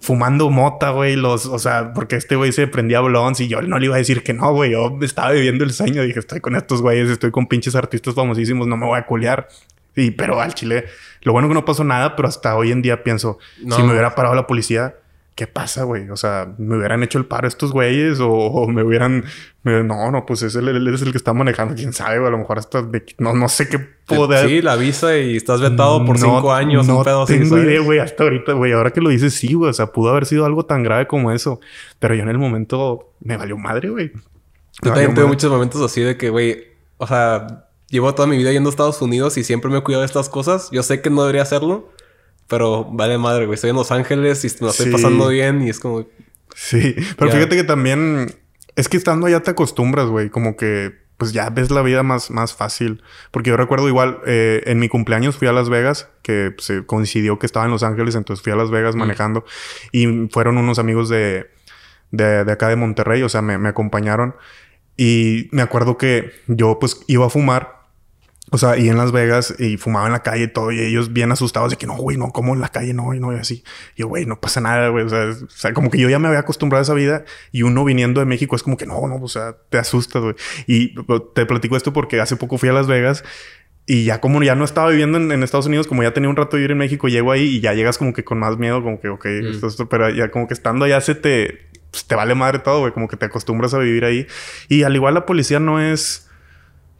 Fumando mota, güey, los, o sea, porque este güey se prendía blondes y yo no le iba a decir que no, güey. Yo estaba viviendo el sueño. Dije, estoy con estos güeyes, estoy con pinches artistas famosísimos, no me voy a culear. Y, pero al chile, lo bueno que no pasó nada, pero hasta hoy en día pienso, No. si me hubiera parado la policía, ¿qué pasa, güey? O sea, ¿me hubieran hecho el paro estos güeyes? O, me hubieran... no, no, pues es el, es el que está manejando. ¿Quién sabe? O a lo mejor hasta... no, no sé qué poder... Sí, la visa y estás vetado por cinco años. No un tengo idea, güey. Hasta ahorita, güey. Ahora que lo dices, sí, güey. O sea, pudo haber sido algo tan grave como eso. Pero yo en el momento me valió madre, güey. Yo también tengo muchos momentos así de que, güey... O sea... Llevo toda mi vida yendo a Estados Unidos y siempre me he cuidado de estas cosas. Yo sé que no debería hacerlo. Pero vale madre, güey. Estoy en Los Ángeles y me estoy pasando bien y es como... Sí, pero fíjate que también... Es que estando allá te acostumbras, güey. Como que pues ya ves la vida más, más fácil. Porque yo recuerdo igual, eh, en mi cumpleaños fui a Las Vegas, que se coincidió que estaba en Los Ángeles, entonces fui a Las Vegas mm. manejando y fueron unos amigos de, de, de acá de Monterrey, o sea, me, me, acompañaron. Y me acuerdo que yo pues iba a fumar o sea, y en Las Vegas y fumaba en la calle y todo, y ellos bien asustados de que no, güey, no, como en la calle, no, y no, y así. Y yo, güey, no pasa nada, güey. O sea, como que yo ya me había acostumbrado a esa vida y uno viniendo de México es como que no, no, o sea, te asustas, güey. Y te platico esto porque hace poco fui a Las Vegas y ya como ya no estaba viviendo en, Estados Unidos, como ya tenía un rato de vivir en México, llego ahí y ya llegas como que con más miedo, como que, ok, mm. esto, esto, pero ya como que estando allá se te, pues, te vale madre todo, güey, como que te acostumbras a vivir ahí. Y al igual la policía no es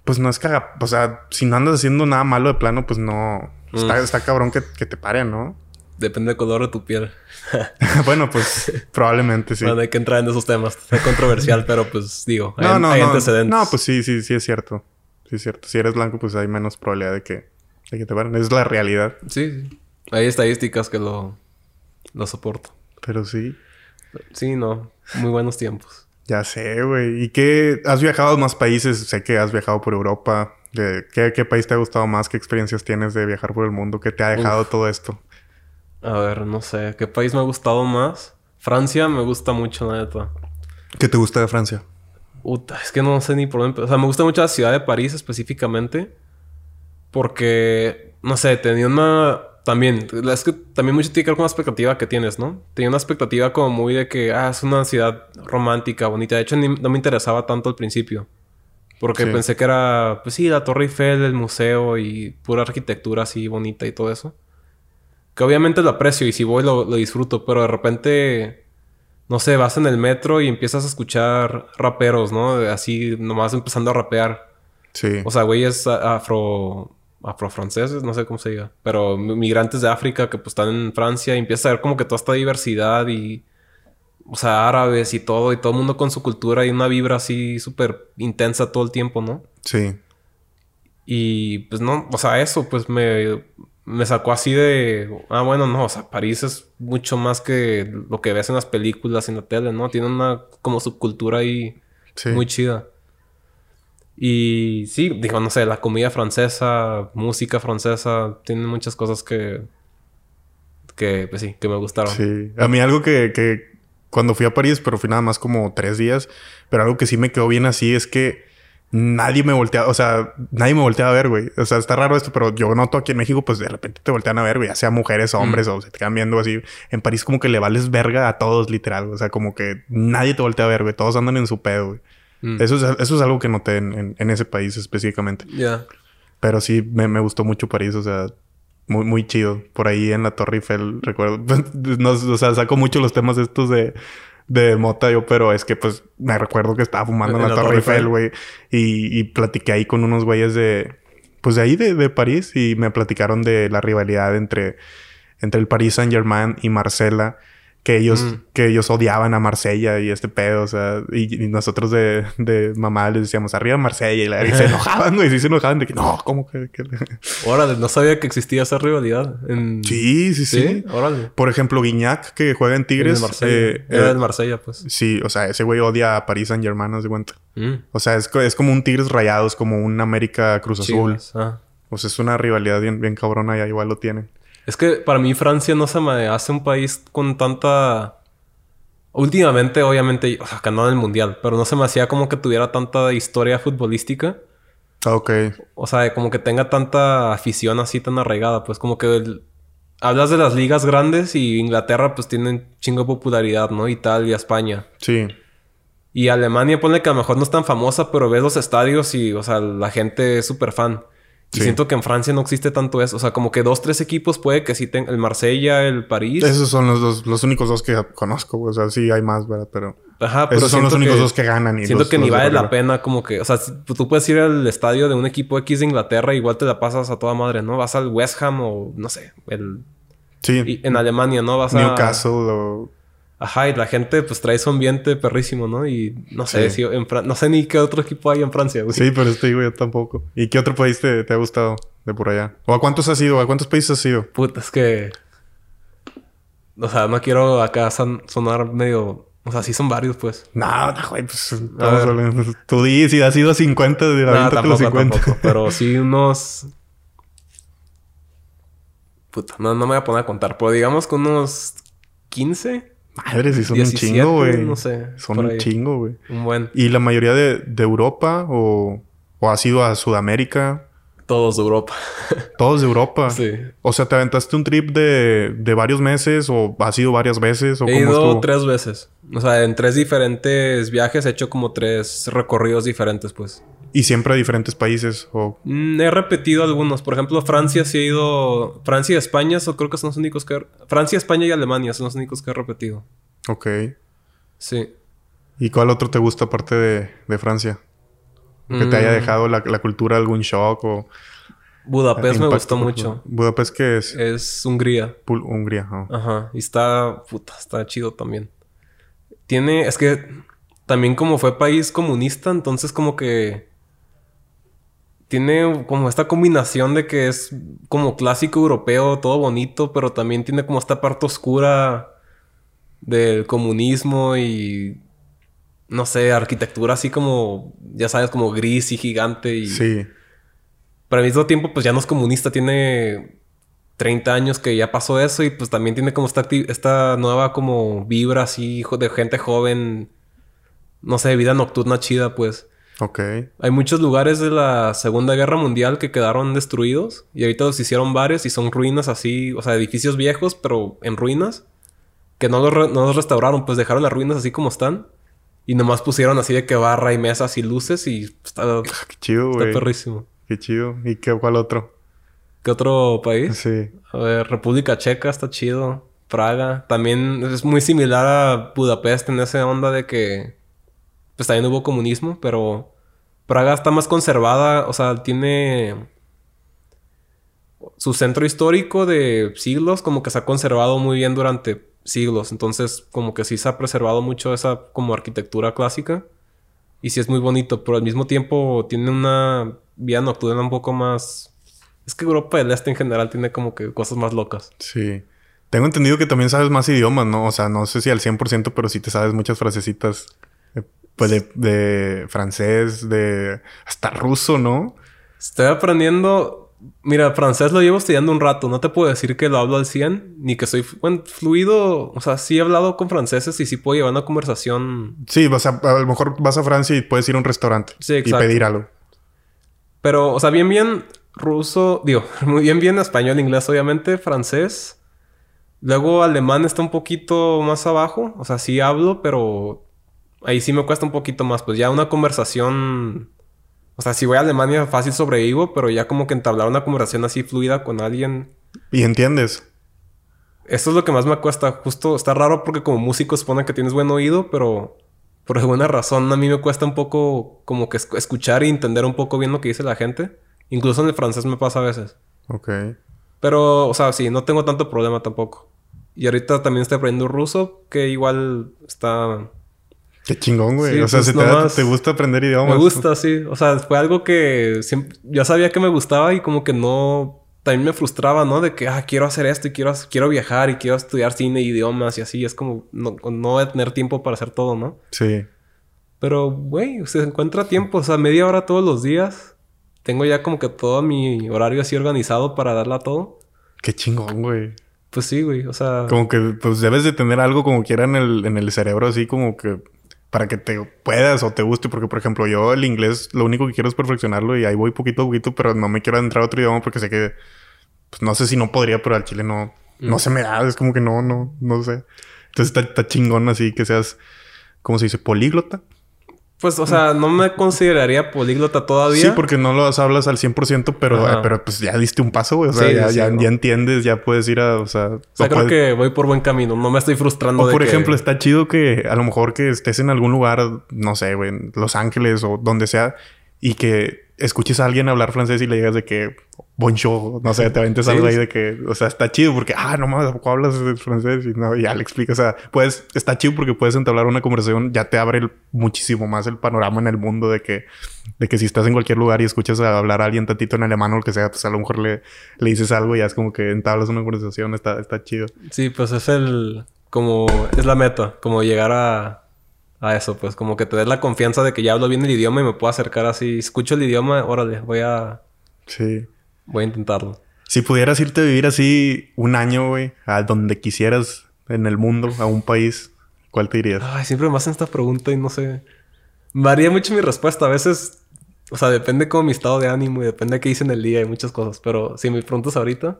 pues no es caga. O sea, si no andas haciendo nada malo de plano, pues no. Está, mm. está cabrón que, que, te paren, ¿no? Depende del color de tu piel. bueno, pues probablemente sí. Bueno, hay que entrar en esos temas. Es controversial, pero pues digo, hay, no, no, no. antecedentes. No, pues sí, sí, sí es cierto. Sí es cierto. Si eres blanco, pues hay menos probabilidad de que, de que te paren. Es la realidad. Sí, sí. Hay estadísticas que lo, lo soportan. Pero sí. Sí, no. Muy buenos tiempos. Ya sé, güey. ¿Y qué? ¿Has viajado a más países? Sé que has viajado por Europa. ¿Qué, ¿Qué, país te ha gustado más? ¿Qué experiencias tienes de viajar por el mundo? ¿Qué te ha dejado todo esto? A ver, no sé. ¿Qué país me ha gustado más? Francia me gusta mucho, la neta. ¿Qué te gusta de Francia? Uta, es que no sé ni por dónde... O sea, me gusta mucho la ciudad de París específicamente. Porque, no sé, tenía una también, es que también mucho tiene que ver con la expectativa que tienes, ¿no? Tenía una expectativa como muy de que, ah, es una ciudad romántica, bonita. De hecho, no me interesaba tanto al principio. Porque pensé que era, pues sí, la Torre Eiffel, el museo y pura arquitectura así bonita y todo eso. Que obviamente lo aprecio y si voy lo, lo disfruto, pero de repente, no sé, vas en el metro y empiezas a escuchar raperos, ¿no? Así, nomás empezando a rapear. Sí. O sea, güeyes afro afrofranceses, no sé cómo se diga, pero migrantes de África que pues están en Francia y empieza a ver como que toda esta diversidad y, o sea, árabes y todo, y todo el mundo con su cultura y una vibra así súper intensa todo el tiempo, ¿no? Sí. Y pues no, o sea, eso pues me, me sacó así de, ah, bueno, no, o sea, París es mucho más que lo que ves en las películas y en la tele, ¿no? Tiene una como subcultura ahí muy chida. Y sí, digo, no sé, la comida francesa, música francesa, tiene muchas cosas que, que, pues sí, que me gustaron. Sí, a mí algo que, que cuando fui a París, pero fui nada más como tres días, pero algo que sí me quedó bien así es que nadie me volteaba, o sea, nadie me volteaba a ver, güey. O sea, está raro esto, pero yo noto aquí en México, pues de repente te voltean a ver, güey, ya sea mujeres o hombres, o se te quedan viendo así. En París como que le vales verga a todos, literal. O sea, como que nadie te voltea a ver, güey. Todos andan en su pedo, güey. Mm. Eso, es, eso es algo que noté en, en, ese país específicamente. Ya. Pero sí, me, me, gustó mucho París, o sea, muy, muy chido. Por ahí en la Torre Eiffel, recuerdo, no, o sea, saco mucho los temas estos de, de mota yo, pero es que pues me recuerdo que estaba fumando en, la, Torre, Eiffel, güey. Y, y platiqué ahí con unos güeyes de, pues de ahí, de, de París, y me platicaron de la rivalidad entre, entre el Paris Saint Germain y Marcela que ellos, mm. que ellos odiaban a Marsella y este pedo, o sea, y, nosotros de, de, mamá les decíamos arriba Marsella y, la, y se enojaban, güey, sí se enojaban de que no, ¿cómo que? Órale, no sabía que existía esa rivalidad. Sí, sí, sí, Órale. Por ejemplo, Guiñac, que juega en Tigres. Eh, Era del Marsella, pues. Sí, o sea, ese güey odia a París Saint Germain, ¿no de cuenta? Mm. O sea, es, es, como un Tigres rayados, como un América Cruz Azul. Ah. O sea, es una rivalidad bien, bien cabrona y igual lo tienen. Es que para mí Francia no se me hace un país con tanta... Últimamente, obviamente, o sea, ganó en el Mundial, pero no se me hacía como que tuviera tanta historia futbolística. Ah, ok. O sea, como que tenga tanta afición así tan arraigada. Pues como que hablas de las ligas grandes y Inglaterra pues tienen chingo de popularidad, ¿no? Italia, España. Sí. Y Alemania pone que a lo mejor no es tan famosa, pero ves los estadios y, o sea, la gente es súper fan. Y siento que en Francia no existe tanto eso. O sea, como que dos, tres equipos puede que sí tengan... El Marsella, el París. Esos son los dos, los únicos dos que conozco. O sea, sí hay más, ¿verdad? Pero... Ajá, pero Esos son los únicos que- dos que ganan. Y Siento los- que ni los vale la pena como que... O sea, si tú puedes ir al estadio de un equipo X de Inglaterra... Igual te la pasas a toda madre, ¿no? Vas al West Ham o... No sé. El... Sí. y en Alemania, ¿no? Vas a... Newcastle o... Ajá, y la gente pues trae su ambiente perrísimo, ¿no? Y no sé, Sí. si en Fran- no sé ni qué otro equipo hay en Francia, güey. Sí, pero este digo yo tampoco. ¿Y qué otro país te, te ha gustado de por allá? ¿O a cuántos has ido? ¿A cuántos países has ido? Puta, es que... O sea, no quiero acá son- sonar medio... O sea, sí son varios, pues. No, no, güey, pues ver. Tú di, si has ido a 50, de No, aviéntate los tampoco, 50. tampoco. Pero sí unos... Puta, no, no me voy a poner a contar. Pero digamos que unos 15, Madre, sí son 17, un chingo, güey. no sé, Son un ahí. chingo, güey. un buen... ¿Y la mayoría de, de Europa o, o has ido a Sudamérica? Todos de Europa. Todos de Europa. sí. O sea, ¿te aventaste un trip de, de varios meses o has ido varias veces? ¿O He cómo ido estuvo? tres veces. O sea, en tres diferentes viajes he hecho como tres recorridos diferentes, pues. Y siempre a diferentes países. O... Mm, He repetido algunos. Por ejemplo, Francia sí he ido... Francia y España creo que son los únicos que... Francia, España y Alemania son los únicos que he repetido. Ok. Sí. ¿Y cuál otro te gusta aparte de, de Francia? Que te haya Mm, dejado la, la cultura algún shock o... Budapest me gustó mucho. Budapest que es Es Hungría. Pul- Hungría. ah. Ajá. Y está... Puta, está chido también. Tiene... Es que... También como fue país comunista, entonces como que... Tiene como esta combinación de que es como clásico europeo, todo bonito, pero también tiene como esta parte oscura del comunismo y... No sé, arquitectura así como... Ya sabes, como gris y gigante y... Sí. Pero al mismo tiempo, pues ya no es comunista, tiene 30 años que ya pasó eso y pues también tiene como esta, esta nueva como vibra así jo- de gente joven, no sé, vida nocturna chida, pues. Ok. Hay muchos lugares de la Segunda Guerra Mundial que quedaron destruidos y ahorita los hicieron varios y son ruinas así, o sea, edificios viejos, pero en ruinas, que no los, re- no los restauraron, pues dejaron las ruinas así como están y nomás pusieron así de que barra y mesas y luces y está, Qué chido, está güey. perrísimo. Qué chido. ¿Y qué, cuál otro? ¿Qué otro país? Sí. A ver, República Checa está chido. Praga. También es muy similar a Budapest en esa onda de que... Pues también hubo comunismo, pero... Praga está más conservada. O sea, tiene... Su centro histórico de siglos como que se ha conservado muy bien durante siglos. Entonces, como que sí se ha preservado mucho esa como arquitectura clásica. Y sí es muy bonito, pero al mismo tiempo tiene una vida nocturna un poco más... Es que Europa del Este en general tiene como que cosas más locas. Sí. Tengo entendido que también sabes más idiomas, ¿no? O sea, no sé si al 100%, pero sí te sabes muchas frasecitas. Pues de, de francés, de... Hasta ruso, ¿no? Estoy aprendiendo... Mira, francés lo llevo estudiando un rato. No te puedo decir que lo hablo al 100, ni que soy bueno, fluido. O sea, sí he hablado con franceses y sí puedo llevar una conversación. Sí, vas a, a lo mejor vas a Francia y puedes ir a un restaurante. Sí, Y pedir algo. Pero, o sea, bien, bien ruso, digo, muy bien, bien español, inglés, obviamente, francés. Luego alemán está un poquito más abajo. O sea, sí hablo, pero ahí sí me cuesta un poquito más. Pues ya una conversación. O sea, si voy a Alemania fácil sobrevivo, pero ya como que entablar una conversación así fluida con alguien. Y entiendes. Esto es lo que más me cuesta. Justo está raro porque como músico supone que tienes buen oído, pero por alguna razón a mí me cuesta un poco como que esc- escuchar y entender un poco bien lo que dice la gente. Incluso en el francés me pasa a veces. Ok. Pero, o sea, sí, no tengo tanto problema tampoco. Y ahorita también estoy aprendiendo ruso, que igual está... Qué chingón, güey. Sí, o sea, pues si te, da- te gusta aprender idiomas. Me gusta, sí. O sea, fue algo que siempre... Yo sabía que me gustaba y como que no... También me frustraba, ¿no? De que, ah, quiero hacer esto y quiero, quiero viajar y quiero estudiar cine idiomas y así. Es como no, no voy a tener tiempo para hacer todo, ¿no? Sí. Pero, güey, se encuentra tiempo. O sea, media hora todos los días. Tengo ya como que todo mi horario así organizado para darla a todo. Qué chingón, güey. Pues sí, güey. O sea... Como que pues debes de tener algo como quiera en el, en el cerebro así como que para que te puedas o te guste. Porque, por ejemplo, yo el inglés lo único que quiero es perfeccionarlo y ahí voy poquito a poquito, pero no me quiero entrar a otro idioma porque sé que, pues no sé si no podría, pero al chile no, no Mm. se me da. Es como que no, no, no sé. Entonces está, está chingón así que seas, ¿cómo se dice? Políglota. Pues, o sea, no me consideraría políglota todavía. Sí, porque no lo hablas al 100%, pero, eh, pero pues ya diste un paso, güey. O sea, ya, ya, entiendes, ya puedes ir a, o sea... O sea, creo que voy por buen camino. No me estoy frustrando o por ejemplo, está chido que a lo mejor que estés en algún lugar, no sé, güey, en Los Ángeles o donde sea, y que escuches a alguien hablar francés y le digas de que bonjour, no sé, te aventes algo ahí de que, o sea, está chido porque, ah, no mames, ¿cómo hablas francés? Y no, ya le explicas, o sea, pues está chido porque puedes entablar una conversación, ya te abre muchísimo más el panorama en el mundo de que, de que si estás en cualquier lugar y escuchas a hablar a alguien tantito en alemán o lo que sea, pues a lo mejor le, le dices algo y ya es como que entablas una conversación, está, está chido. Sí, pues es el, como, es la meta, como llegar a a eso, pues como que te des la confianza de que ya hablo bien el idioma y me puedo acercar así. Escucho el idioma, órale, voy a. Sí. Voy a intentarlo. Si pudieras irte a vivir así un año, güey, a donde quisieras en el mundo, a un país, ¿cuál te irías? Ay, siempre me hacen esta pregunta y no sé. Varía mucho mi respuesta. A veces, o sea, depende como mi estado de ánimo y depende de qué hice en el día y muchas cosas. Pero si me preguntas ahorita,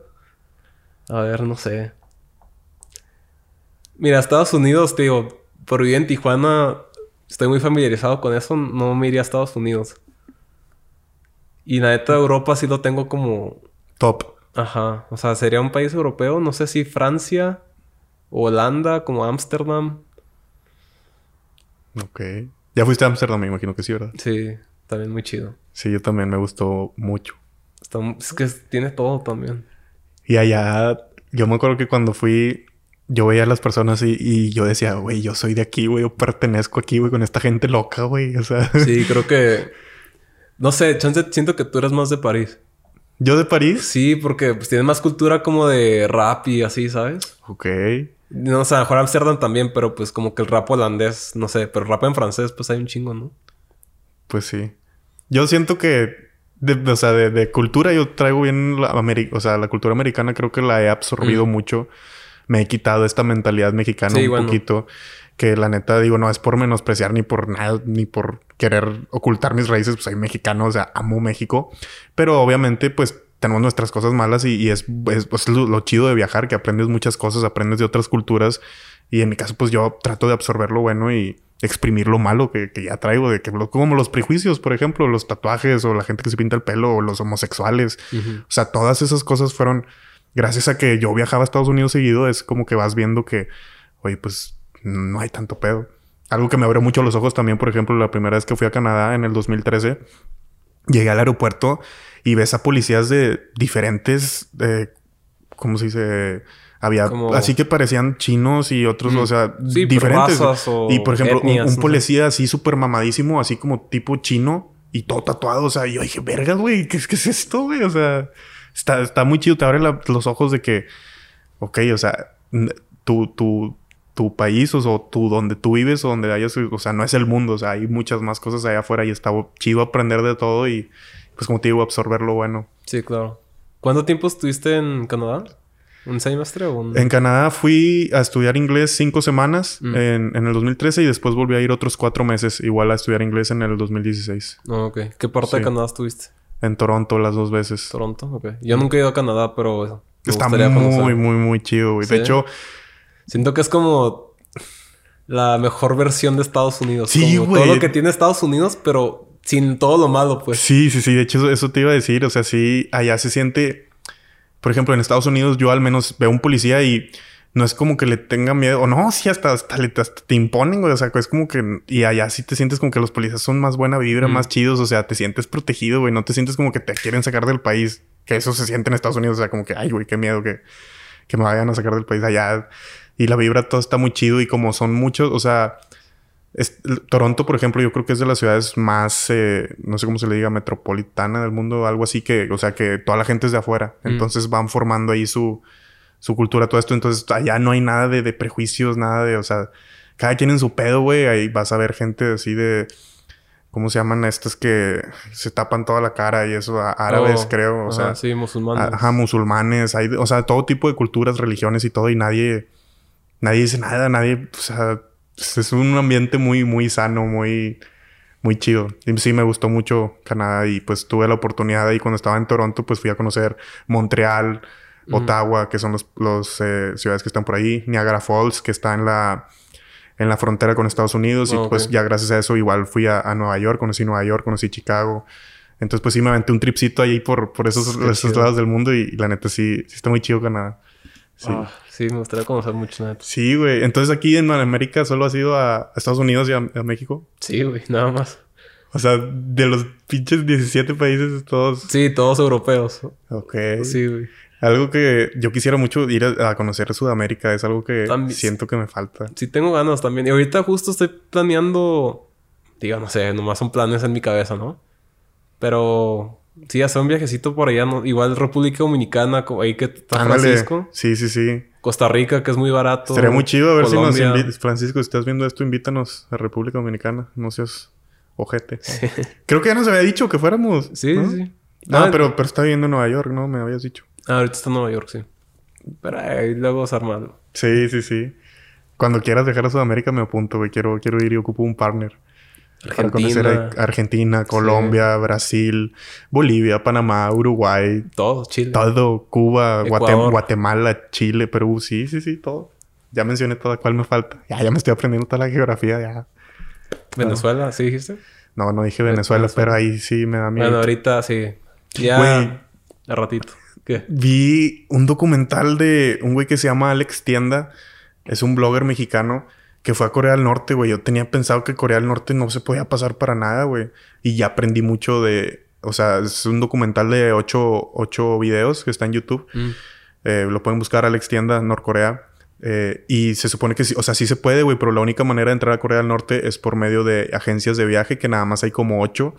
a ver, no sé. Mira, Estados Unidos, te digo, por vivir en Tijuana, estoy muy familiarizado con eso, no me iría a Estados Unidos. Y la neta, Europa sí lo tengo como... Top. Ajá. O sea, sería un país europeo, no sé si Francia, Holanda, como Ámsterdam. Ok. Ya fuiste a Ámsterdam, me imagino que sí, ¿verdad? Sí, también muy chido. Sí, yo también me gustó mucho. es que tiene todo también. Y allá, yo me acuerdo que cuando fui, yo veía a las personas y, yo decía, güey, yo soy de aquí, güey, yo pertenezco aquí, güey, con esta gente loca, güey. O sea. Sí, creo que. No sé, chance, siento que tú eres más de París. ¿Yo de París? Sí, porque pues tiene más cultura como de rap y así, ¿sabes? Ok. No, o sea, mejor Amsterdam también, pero pues como que el rap holandés, no sé, pero rap en francés, pues hay un chingo, ¿no? Pues sí. Yo siento que, o sea, de, cultura yo traigo bien la o sea, la cultura americana creo que la he absorbido mm. mucho me he quitado esta mentalidad mexicana un poquito. Que la neta digo, no es por menospreciar ni por nada, ni por querer ocultar mis raíces, pues soy mexicano, o sea, amo México. Pero obviamente, pues tenemos nuestras cosas malas y, es, pues, lo, chido de viajar, que aprendes muchas cosas, aprendes de otras culturas. Y en mi caso, pues yo trato de absorber lo bueno y exprimir lo malo que, ya traigo, de que como los prejuicios, por ejemplo, los tatuajes o la gente que se pinta el pelo o los homosexuales. O sea, todas esas cosas fueron gracias a que yo viajaba a Estados Unidos seguido, es como que vas viendo que, oye, pues no hay tanto pedo. Algo que me abrió mucho los ojos también, por ejemplo, la primera vez que fui a Canadá en el 2013, llegué al aeropuerto y ves a policías de diferentes, eh, ¿cómo se dice? Había así que parecían chinos y otros, o sea, diferentes. y por ejemplo, un, policía así súper mamadísimo, así como tipo chino y todo tatuado. O sea, yo dije, verga, güey, ¿qué, ¿qué, es esto, güey? O sea, está, está muy chido, te abre los ojos de que, ok, o sea, tu, tu, tu país o, tú donde tú vives o donde hayas, o sea, no es el mundo, o sea, hay muchas más cosas allá afuera y está chido aprender de todo y, pues como te digo, absorber lo bueno. Sí, claro. ¿Cuánto tiempo estuviste en Canadá? ¿Un semestre o un...? En Canadá fui a estudiar inglés cinco semanas mm. en, en, el 2013 y después volví a ir otros cuatro meses igual a estudiar inglés en el 2016. Oh, ok. ¿Qué parte de Canadá estuviste? En Toronto las dos veces. Toronto, ok. Yo nunca he ido a Canadá, pero... Está muy, muy, muy chido, güey. De hecho... Siento que es como la mejor versión de Estados Unidos. Sí, güey. Todo lo que tiene Estados Unidos, pero sin todo lo malo, pues. Sí, sí, sí. De hecho, eso te iba a decir. O sea, sí, allá se siente... Por ejemplo, en Estados Unidos yo al menos veo un policía y no es como que le tenga miedo, o no, sí, hasta, hasta, te imponen, güey. O sea, es como que, y allá sí te sientes como que los policías son más buena vibra, más chidos, o sea, te sientes protegido, güey. No te sientes como que te quieren sacar del país, que eso se siente en Estados Unidos, o sea, como que, ay, güey, qué miedo que, que me vayan a sacar del país allá. Y la vibra todo está muy chido, y como son muchos, o sea, Toronto, por ejemplo, yo creo que es de las ciudades más, eh, no sé cómo se le diga, metropolitana del mundo, algo así que, o sea, que toda la gente es de afuera. Entonces van formando ahí su su cultura, todo esto. Entonces, allá no hay nada de, prejuicios, nada de, o sea, cada quien en su pedo, güey. Ahí vas a ver gente así de, ¿cómo se llaman estos que se tapan toda la cara y eso? Árabes, oh, creo. O sea, sí, musulmanes. Ajá, musulmanes. Hay, o sea, todo tipo de culturas, religiones y todo. Y nadie, nadie dice nada, nadie, o sea, es un ambiente muy, muy sano, muy, muy chido. Y sí, me gustó mucho Canadá y pues tuve la oportunidad ahí cuando estaba en Toronto, pues fui a conocer Montreal, Ottawa, que son los, los eh, ciudades que están por ahí, Niagara Falls, que está en la en la frontera con Estados Unidos. Y Ah, pues ya gracias a eso igual fui a, a Nueva York, conocí Nueva York, conocí Chicago. Entonces pues sí me aventé un tripcito ahí por, por esos, lados del mundo y, la neta sí, sí está muy chido Canadá. Sí. Ah, sí, me gustaría conocer mucho, neta. Sí, güey. Entonces aquí en América solo has ido a Estados Unidos y a, a México. Sí, güey, nada más. O sea, de los pinches 17 países todos. Sí, todos europeos. Ok. Sí, güey. Algo que yo quisiera mucho ir a, a conocer Sudamérica. Es algo que También- siento que me falta. Sí, tengo ganas también. Y ahorita justo estoy planeando. Digo, no sé, nomás son planes en mi cabeza, ¿no? Pero sí, hacer un viajecito por allá, ¿no? Igual República Dominicana, ahí que está. Francisco. Sí, sí, sí. Costa Rica, que es muy barato. Sería muy chido a ver Colombia. si nos invitas. Francisco, si estás viendo esto, invítanos a República Dominicana. No seas ojete. Creo que ya nos había dicho que fuéramos. Sí, ¿no? sí, sí. No, Ah, pero, pero está viviendo en Nueva York, ¿no? Me habías dicho. Ah, ahorita está en Nueva York, sí. Pero ahí luego se arma algo. Sí, sí, sí. Cuando quieras dejar a Sudamérica me apunto, güey. Quiero, quiero ir y ocupo un partner. Para conocer Argentina, a Argentina, Colombia, Brasil, Bolivia, Panamá, Uruguay, todo, Chile. todo, Cuba. Guatemala, Chile, Perú, sí, sí, sí, todo. Ya mencioné toda cuál me falta. Ya, ya me estoy aprendiendo toda la geografía, ya. Venezuela, ¿sí dijiste? No, no dije Venezuela, Venezuela. pero ahí sí me da miedo. Bueno, ahorita sí. Ya. Güey. A ratito. ¿Qué? Vi un documental de un güey que se llama Alex Tienda. Es un blogger mexicano que fue a Corea del Norte, güey. Yo tenía pensado que Corea del Norte no se podía pasar para nada, güey. Y ya aprendí mucho de... O sea, es un documental de ocho, ocho videos que está en YouTube. Mm. Eh, lo pueden buscar Alex Tienda, Norcorea. Eh, y se supone que sí, o sea, sí se puede, güey, pero la única manera de entrar a Corea del Norte es por medio de agencias de viaje, que nada más hay como ocho.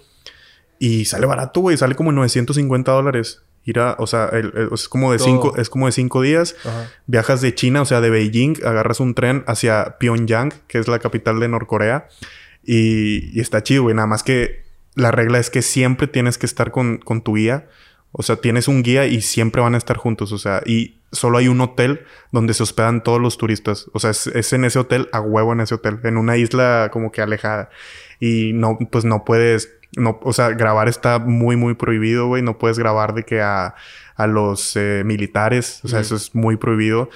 Y sale barato, güey, sale como 950 dólares. Ir a, o sea, el- el- es como de Todo. cinco, es como de cinco días. Ajá. Viajas de China, o sea, de Beijing, agarras un tren hacia Pyongyang, que es la capital de Norcorea. Y, y está chido, güey. Nada más que la regla es que siempre tienes que estar con, con tu guía. O sea, tienes un guía y siempre van a estar juntos. O sea, y solo hay un hotel donde se hospedan todos los turistas. O sea, es, es en ese hotel, a huevo en ese hotel, en una isla como que alejada. Y no, pues no puedes, no, o sea, grabar está muy, muy prohibido, güey. No puedes grabar de que a, a los eh, militares, o sea, Ujú. eso es muy prohibido.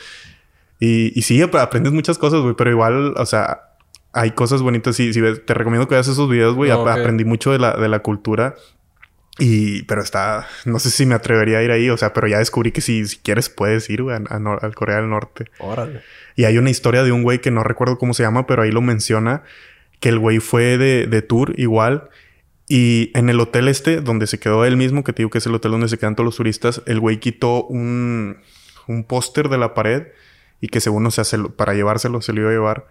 Y, y sí, ap- aprendes muchas cosas, güey, pero igual, o sea, hay cosas bonitas. Sí, sí, te recomiendo que veas esos videos, güey. Ah, Ap- ok. Aprendí mucho de la, de la cultura. Y, pero está, no sé si me atrevería a ir ahí, o sea, pero ya descubrí que si, si quieres puedes ir, güey, a, a Nor- al Corea del Norte. Órale. Y hay una historia de un güey que no recuerdo cómo se llama, pero ahí lo menciona, que el güey fue de, de tour igual. Y en el hotel este, donde se quedó él mismo, que te digo que es el hotel donde se quedan todos los turistas, el güey quitó un, un póster de la pared y que según, o sea, se lo- para llevárselo se lo iba a llevar.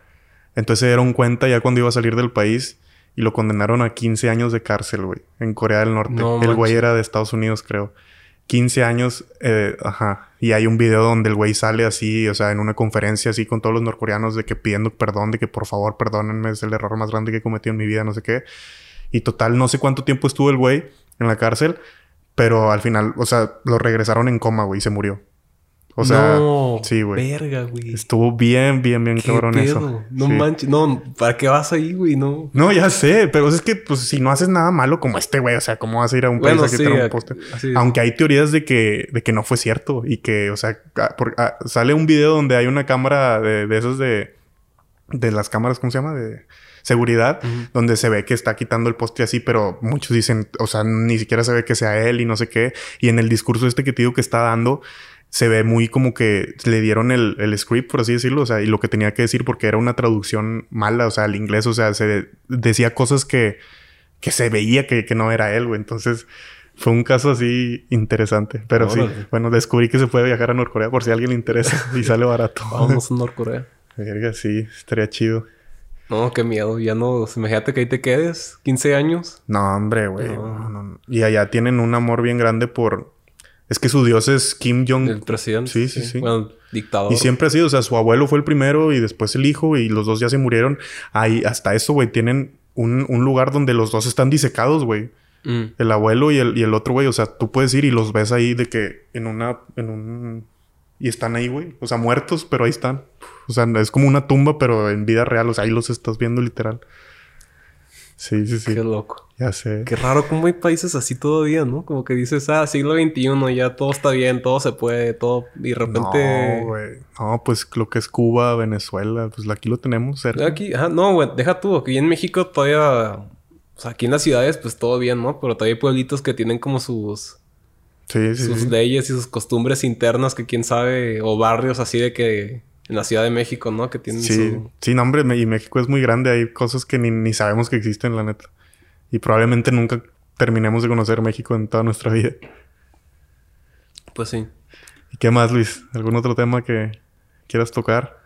Entonces se dieron cuenta ya cuando iba a salir del país y lo condenaron a 15 años de cárcel, güey, en Corea del Norte. No el güey era de Estados Unidos, creo. 15 años, eh, ajá. Y hay un video donde el güey sale así, o sea, en una conferencia así con todos los norcoreanos de que pidiendo perdón, de que por favor perdónenme, es el error más grande que he cometido en mi vida, no sé qué. Y total, no sé cuánto tiempo estuvo el güey en la cárcel, pero al final, o sea, lo regresaron en coma, güey, y se murió. O sea, no, sí, güey. Verga, güey. Estuvo bien, bien, bien ¿Qué cabrón pedo? eso. No Sí. manches. No, ¿para qué vas ahí, güey? No. No, ya sé, pero es que, pues, si no haces nada malo como este güey, o sea, ¿cómo vas a ir a un país Bueno, a sí. quitar un póster? Aunque hay teorías de que, de que no fue cierto y que, o sea, por- sale un video donde hay una cámara de, de esas de, de las cámaras, ¿cómo se llama? De seguridad, donde se ve que está quitando el poste así, pero muchos dicen, o sea, ni siquiera se ve que sea él y no sé qué. Y en el discurso este que te digo que está dando, se ve muy como que le dieron el, el script, por así decirlo, o sea, y lo que tenía que decir porque era una traducción mala, o sea, al inglés, o sea, se decía cosas que, que se veía que, que no era él, güey. Entonces, fue un caso así interesante. Pero sí, bueno, descubrí que se puede viajar a Norcorea por si a alguien le interesa y sale barato. Vamos a Norcorea. Verga, sí, estaría chido. No, qué miedo. Ya no... Imagínate que ahí te quedes. 15 años. No, hombre, güey. No. no. Y allá tienen un amor bien grande por. Es que su dios es Kim Jong. El presidente. Sí, sí, sí. Bueno, dictador. Y siempre ha sido, o sea, su abuelo fue el primero y después el hijo y los dos ya se murieron. Ahí, hasta eso, güey, tienen un, un lugar donde los dos están disecados, güey. Mm. El abuelo y el, y el otro, güey. O sea, tú puedes ir y los ves ahí de que en una, en un... Y están ahí, güey. O sea, muertos, pero ahí están. O sea, es como una tumba, pero en vida real. O sea, ahí los estás viendo literal. Sí, sí, sí. Qué loco. Ya sé. Qué raro cómo hay países así todavía, ¿no? Como que dices, ah, siglo XXI, ya todo está bien, todo se puede, todo... Y de repente... No, güey. No, pues lo que es Cuba, Venezuela, pues aquí lo tenemos cerca. Aquí, ajá, no, güey, deja tú. Aquí en México todavía... O sea, aquí en las ciudades, pues todo bien, ¿no? Pero todavía hay pueblitos que tienen como sus... Sí, sí, sus sí. leyes y sus costumbres internas que quién sabe... O barrios así de que... En la Ciudad de México, ¿no? Que tienen Sí, su... sí, no, hombre, y México es muy grande. Hay cosas que ni, ni sabemos que existen, la neta. Y probablemente nunca terminemos de conocer México en toda nuestra vida. Pues sí. ¿Y qué más, Luis? ¿Algún otro tema que quieras tocar?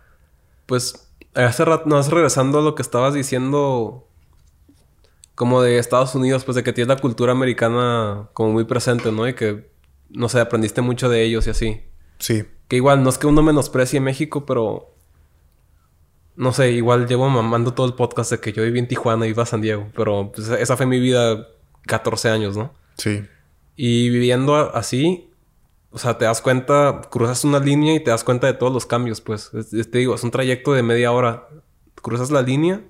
Pues hace rato, no, regresando a lo que estabas diciendo, como de Estados Unidos, pues de que tienes la cultura americana como muy presente, ¿no? Y que, no sé, aprendiste mucho de ellos y así. Sí. Que igual, no es que uno menosprecie México, pero... No sé, igual llevo mamando todo el podcast de que yo viví en Tijuana y iba a San Diego. Pero pues, esa fue mi vida 14 años, ¿no? Sí. Y viviendo así, o sea, te das cuenta, cruzas una línea y te das cuenta de todos los cambios, pues. Es- es- te digo, es un trayecto de media hora. Cruzas la línea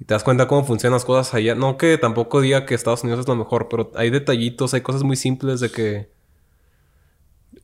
y te das cuenta cómo funcionan las cosas allá. No que tampoco diga que Estados Unidos es lo mejor, pero hay detallitos, hay cosas muy simples de que...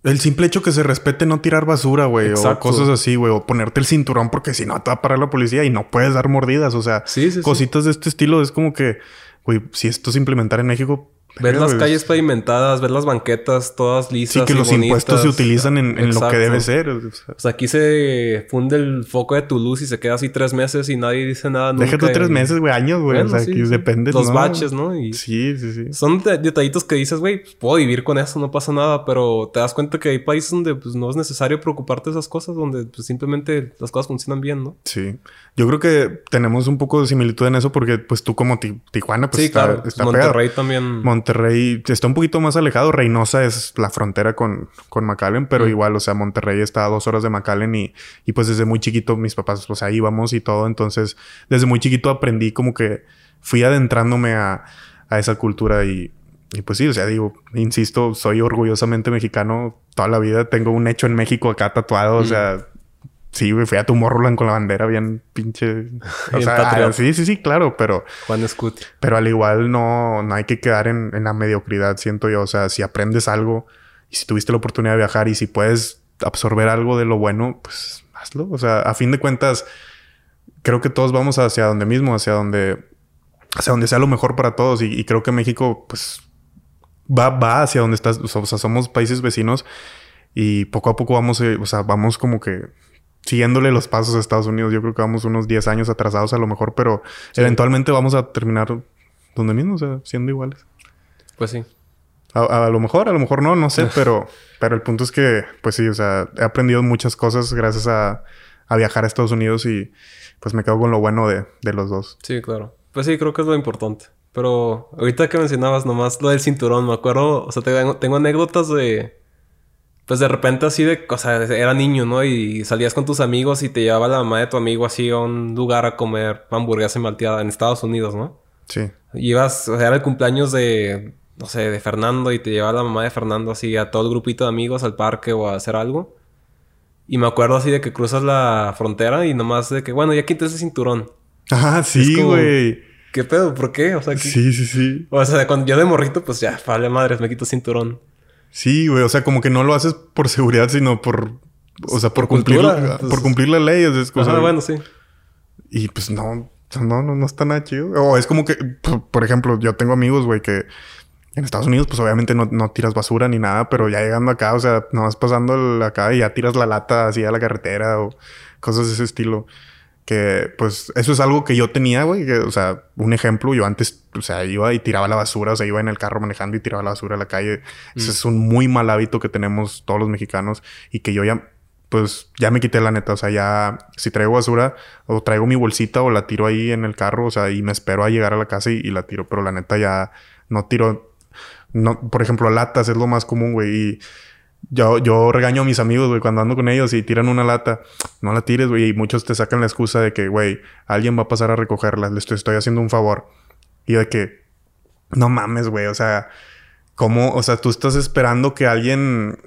El simple hecho que se respete no tirar basura, güey. O cosas así, güey. O ponerte el cinturón porque si no te va a parar la policía y no puedes dar mordidas. O sea, Sí, sí, sí. cositas de este estilo es como que, güey, si esto se implementara en México... Ver las calles pavimentadas, ver las banquetas todas lisas. Sí, que y los impuestos se utilizan en, en lo que debe ser. o sea. O sea, aquí se funde el foco de tu luz y se queda así tres meses y nadie dice nada nunca. Deja tú tres meses, güey, años, güey. Bueno, o sea, sí, aquí sí. depende. Los ¿no? baches, ¿no? Y Sí, sí, sí. son de- detallitos que dices, güey, pues, puedo vivir con eso, no pasa nada, pero te das cuenta que hay países donde pues no es necesario preocuparte de esas cosas, donde pues simplemente las cosas funcionan bien, ¿no? Sí. Yo creo que tenemos un poco de similitud en eso porque, pues, tú como Ti- Tijuana, pues, sí, está, claro. está Monterrey pegado. también. Monterrey está un poquito más alejado. Reynosa es la frontera con, con McAllen, pero Mm. igual, o sea, Monterrey está a dos horas de McAllen y, y pues desde muy chiquito mis papás, pues ahí íbamos y todo. Entonces, desde muy chiquito aprendí como que fui adentrándome a, a esa cultura y, y pues sí, o sea, digo, insisto, soy orgullosamente mexicano toda la vida. Tengo un hecho en México acá tatuado, o sea, sí, güey, fui a Tomorrowland con la bandera bien pinche. O Bien sea, sí, sí, sí, claro, pero. Juan Scuti. Pero al igual no, no hay que quedar en, en la mediocridad, siento yo. O sea, si aprendes algo y si tuviste la oportunidad de viajar y si puedes absorber algo de lo bueno, pues hazlo. O sea, a fin de cuentas, creo que todos vamos hacia donde mismo, hacia donde, hacia donde sea lo mejor para todos. Y, y creo que México, pues, va, va hacia donde estás. O sea, somos países vecinos y poco a poco vamos, eh, o sea, vamos como que siguiéndole los pasos a Estados Unidos. Yo creo que vamos unos 10 años atrasados a lo mejor, pero Sí. eventualmente vamos a terminar donde mismo, o sea, siendo iguales. Pues sí. A, a lo mejor, a lo mejor no, no sé, pero, pero el punto es que, pues sí, o sea, he aprendido muchas cosas gracias a, a viajar a Estados Unidos y pues me quedo con lo bueno de, de los dos. Sí, claro. Pues sí, creo que es lo importante. Pero ahorita que mencionabas nomás lo del cinturón, me acuerdo, o sea, tengo, tengo anécdotas de... Pues de repente así de, o sea, era niño, ¿no? Y salías con tus amigos y te llevaba la mamá de tu amigo así a un lugar a comer hamburguesa y malteada en Estados Unidos, ¿no? Sí. Ibas, o sea, era el cumpleaños de, no sé, de Fernando y te llevaba la mamá de Fernando así a todo el grupito de amigos al parque o a hacer algo. Y me acuerdo así de que cruzas la frontera y nomás de que, bueno, ya quité ese cinturón. Ah, sí, güey. ¿Qué pedo? ¿Por qué? O sea, ¿qué- Sí, sí, sí. O sea, cuando yo de morrito, pues ya, vale madres, me quito cinturón. Sí, güey. O sea, como que no lo haces por seguridad, sino por... O sea, por, Por cumplir, cultura, pues. por cumplir la ley. Es, Ajá, bueno, sí. Y pues no, no, no, no está nada chido. O es como que, por, por ejemplo, yo tengo amigos, güey, que en Estados Unidos, pues obviamente no, no tiras basura ni nada, pero ya llegando acá, o sea, no vas pasando el- acá y ya tiras la lata así a la carretera o cosas de ese estilo. Que pues eso es algo que yo tenía, güey. O sea, un ejemplo, yo antes, o sea, iba y tiraba la basura, o sea, iba en el carro manejando y tiraba la basura a la calle. Ese es un muy mal hábito que tenemos todos los mexicanos y que yo ya, pues ya me quité la neta. O sea, ya si traigo basura o traigo mi bolsita o la tiro ahí en el carro, o sea, y me espero a llegar a la casa y, y la tiro. Pero la neta ya no tiro, no, por ejemplo, latas es lo más común, güey. Y yo, yo regaño a mis amigos, güey, cuando ando con ellos y tiran una lata, no la tires, güey. Y muchos te sacan la excusa de que, güey, alguien va a pasar a recogerla, le estoy, haciendo un favor. Y de que, no mames, güey, o sea, ¿cómo? O sea, tú estás esperando que alguien,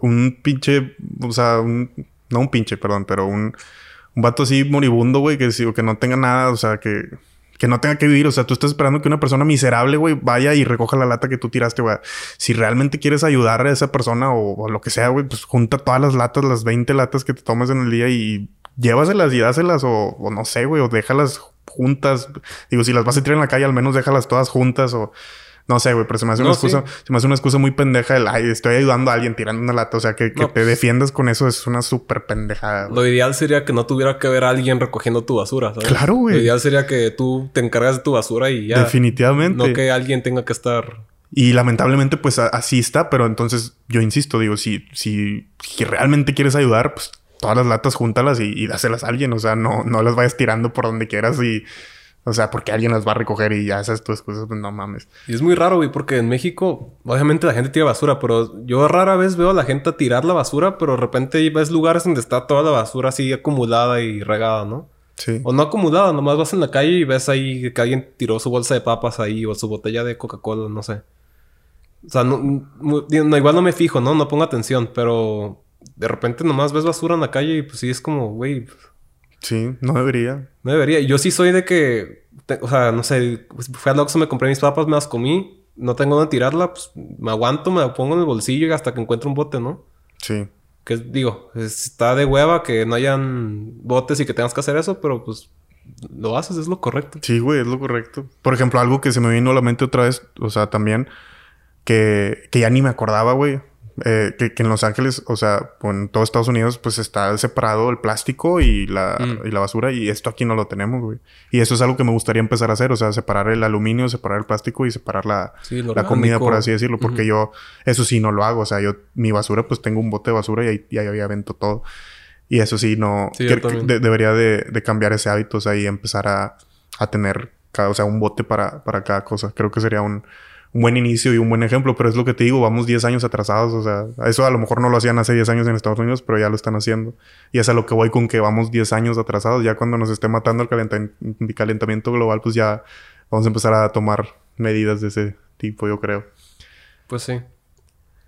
un pinche, o sea, un, no un pinche, perdón, pero un, un vato así moribundo, güey, que, que no tenga nada, o sea, que, que no tenga que vivir. O sea, tú estás esperando que una persona miserable, güey, vaya y recoja la lata que tú tiraste, güey. Si realmente quieres ayudar a esa persona o, lo que sea, güey, pues junta todas las latas, las 20 latas que te tomes en el día y llévaselas y dáselas o, o no sé, güey, o déjalas juntas. Digo, si las vas a tirar en la calle, al menos déjalas todas juntas o... No sé, güey, pero se me hace una excusa, se me hace una excusa muy pendeja el, ay, estoy ayudando a alguien tirando una lata. O sea, que, que te pues defiendas con eso es una súper pendejada. Lo ideal sería que no tuviera que ver a alguien recogiendo tu basura, ¿sabes? Claro, güey. Lo ideal sería que tú te encargas de tu basura y ya. Definitivamente. No que alguien tenga que estar... Y lamentablemente, pues así está, pero entonces yo insisto, digo, si, si, si realmente quieres ayudar, pues todas las latas júntalas y, y dáselas a alguien. O sea, no, no las vayas tirando por donde quieras y o sea, porque alguien las va a recoger y ya esas tus cosas, pues no mames. Y es muy raro, güey, porque en México, obviamente la gente tira basura, pero yo rara vez veo a la gente tirar la basura, pero de repente ves lugares donde está toda la basura así acumulada y regada, ¿no? Sí. O no acumulada, nomás vas en la calle y ves ahí que alguien tiró su bolsa de papas ahí o su botella de Coca-Cola, no sé. O sea, no, igual no me fijo, ¿no? No pongo atención, pero de repente nomás ves basura en la calle y pues sí es como, güey, Sí, no debería. No debería. Yo sí soy de que, o sea, no sé, fui al Oxxo, me compré mis papas, me las comí, no tengo dónde tirarla, pues me aguanto, me la pongo en el bolsillo y hasta que encuentre un bote, ¿no? Sí. Que digo, está de hueva que no hayan botes y que tengas que hacer eso, pero pues lo haces, es lo correcto. Sí, güey, es lo correcto. Por ejemplo, algo que se me vino a la mente otra vez, o sea, también, que, que ya ni me acordaba, güey. Eh, que, en Los Ángeles, o sea, en todo Estados Unidos, pues está separado el plástico y la, mm. y la basura, y esto aquí no lo tenemos, güey. Y eso es algo que me gustaría empezar a hacer, o sea, separar el aluminio, separar el plástico y separar la, la comida, por así decirlo, porque yo, eso sí no lo hago, o sea, yo, mi basura, pues tengo un bote de basura y ahí, y ahí avento todo. Y eso sí, no, debería de, de, cambiar ese hábito, o sea, y empezar a, a tener, cada, o sea, un bote para, para cada cosa. Creo que sería un, un buen inicio y un buen ejemplo, pero es lo que te digo, vamos 10 años atrasados, o sea, eso a lo mejor no lo hacían hace 10 años en Estados Unidos, pero ya lo están haciendo. Y es a lo que voy con que vamos 10 años atrasados, ya cuando nos esté matando el calentamiento global, pues ya vamos a empezar a tomar medidas de ese tipo, yo creo. Pues sí.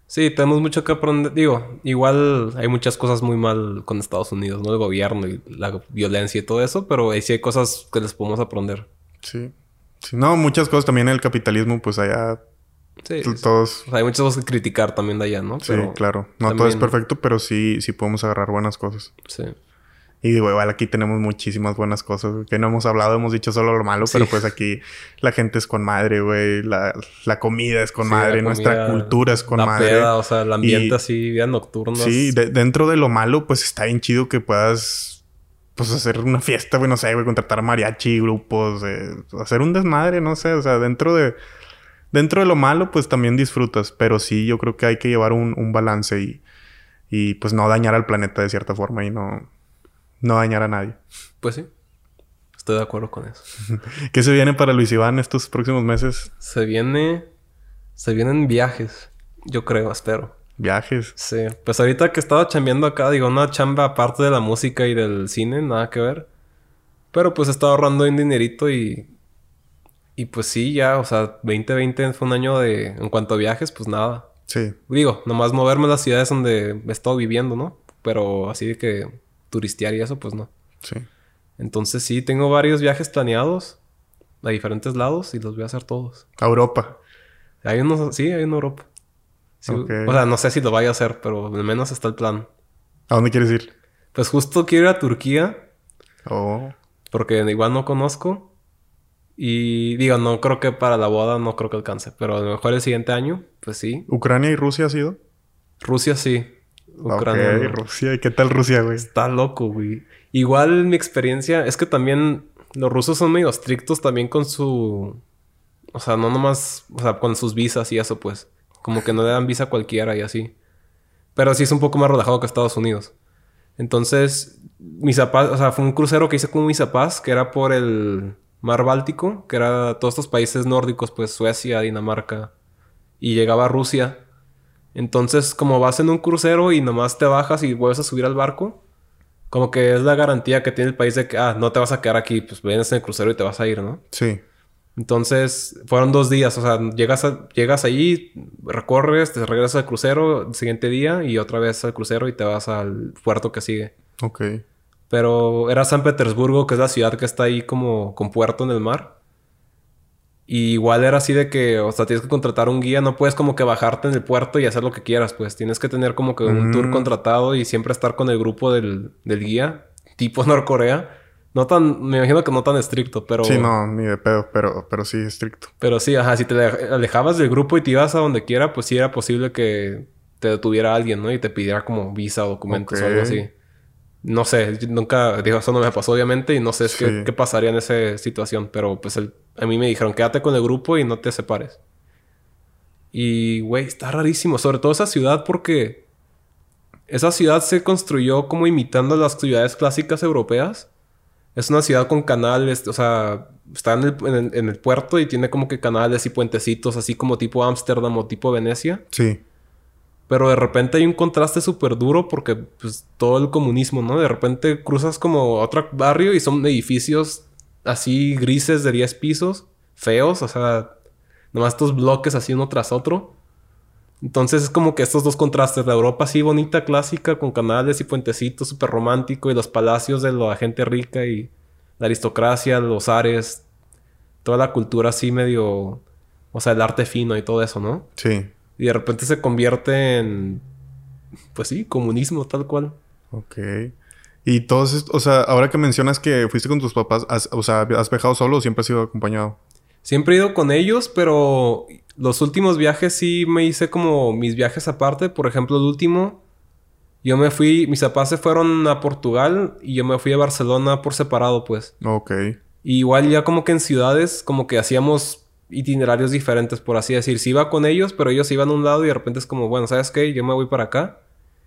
Sí, tenemos mucho que aprender. Digo, igual hay muchas cosas muy mal con Estados Unidos, ¿no? El gobierno y la violencia y todo eso, pero ahí sí hay cosas que les podemos aprender. Sí no, muchas cosas también en el capitalismo, pues allá Sí, todos. hay muchas cosas que criticar también de allá, ¿no? sí, claro. No todo es perfecto, pero sí, sí podemos agarrar buenas cosas. Sí. Y digo, igual aquí tenemos muchísimas buenas cosas que no hemos hablado, hemos dicho solo lo malo, pero pues aquí la gente es con madre, güey. La, la comida es con madre, nuestra cultura es con madre. Peda, o sea, el ambiente así, vida nocturna. Sí, dentro de lo malo, pues está bien chido que puedas pues hacer una fiesta, güey, no sé, güey, contratar mariachi, grupos, eh, hacer un desmadre, no sé, o sea, dentro de, dentro de lo malo, pues también disfrutas, pero sí, yo creo que hay que llevar un, un balance y, y pues no dañar al planeta de cierta forma y no, no dañar a nadie. Pues sí. Estoy de acuerdo con eso. ¿Qué se viene para Luis Iván estos próximos meses? Se viene. Se vienen viajes. Yo creo, espero. Viajes. Sí. Pues ahorita que estaba chambeando acá, digo, una chamba aparte de la música y del cine, nada que ver. Pero pues he estado ahorrando un dinerito y. Y pues sí, ya, o sea, 2020 fue un año de. En cuanto a viajes, pues nada. Sí. Digo, nomás moverme a las ciudades donde he estado viviendo, ¿no? Pero así de que turistear y eso, pues no. Sí. Entonces sí, tengo varios viajes planeados a diferentes lados y los voy a hacer todos. A Europa. Hay unos, sí, hay en Europa. O sea, no sé si lo vaya a hacer, pero al menos está el plan. ¿A dónde quieres ir? Pues justo quiero ir a Turquía. Oh. Porque igual no conozco. Y digo, no creo que para la boda no creo que alcance. Pero a lo mejor el siguiente año, pues sí. ¿Ucrania y Rusia ha sido? Rusia sí. Ucrania. Ok, Rusia. ¿Y qué tal Rusia, güey? Está loco, güey. Igual mi experiencia es que también los rusos son medio estrictos también con su. O sea, no nomás. O sea, con sus visas y eso, pues. Como que no le dan visa a cualquiera y así. Pero sí es un poco más relajado que Estados Unidos. Entonces, mis o sea, fue un crucero que hice con mis papás, que era por el mar Báltico, que era todos estos países nórdicos, pues Suecia, Dinamarca, y llegaba a Rusia. Entonces, como vas en un crucero y nomás te bajas y vuelves a subir al barco, como que es la garantía que tiene el país de que, ah, no te vas a quedar aquí, pues vienes en el crucero y te vas a ir, ¿no? Sí. Entonces, fueron dos días. O sea, llegas, a, llegas allí, recorres, te regresas al crucero el siguiente día y otra vez al crucero y te vas al puerto que sigue. Ok. Pero era San Petersburgo, que es la ciudad que está ahí como con puerto en el mar. Y igual era así de que, o sea, tienes que contratar un guía, no puedes como que bajarte en el puerto y hacer lo que quieras, pues tienes que tener como que un tour Mm. contratado y siempre estar con el grupo del, del guía, tipo Norcorea. No tan, me imagino que no tan estricto, pero... Sí, no, ni de pedo, pero, pero sí estricto. Pero sí, ajá, si te ale- alejabas del grupo y te ibas a donde quiera, pues sí era posible que te detuviera alguien, ¿no? Y te pidiera como visa o documentos o algo así. No sé, nunca, digo, eso no me pasó obviamente y no sé es qué, Sí. qué pasaría en esa situación, pero pues el- a mí me dijeron, quédate con el grupo y no te separes. Y, güey, está rarísimo, sobre todo esa ciudad porque esa ciudad se construyó como imitando las ciudades clásicas europeas. Es una ciudad con canales, o sea, está en el, en el- en el puerto y tiene como que canales y puentecitos, así como tipo Ámsterdam o tipo Venecia. Sí. Pero de repente hay un contraste súper duro porque, pues, todo el comunismo, ¿no? De repente cruzas como otro barrio y son edificios así grises de 10 pisos, feos, o sea, nomás estos bloques así uno tras otro. Entonces es como que estos dos contrastes, la Europa así bonita, clásica, con canales y puentecitos, súper romántico, y los palacios de la gente rica y la aristocracia, los ares, toda la cultura así medio, o sea, el arte fino y todo eso, ¿no? Sí. Y de repente se convierte en, pues sí, comunismo tal cual. Ok. Y todos, o sea, ahora que mencionas que fuiste con tus papás, has- o sea, ¿has viajado solo o siempre has sido acompañado? Siempre he ido con ellos, pero los últimos viajes sí me hice como mis viajes aparte. Por ejemplo, el último, yo me fui, mis papás se fueron a Portugal y yo me fui a Barcelona por separado, pues. Ok. Y igual ya como que en ciudades como que hacíamos itinerarios diferentes, por así decir. Sí iba con ellos, pero ellos iban a un lado y de repente es como, bueno, ¿sabes qué? Yo me voy para acá.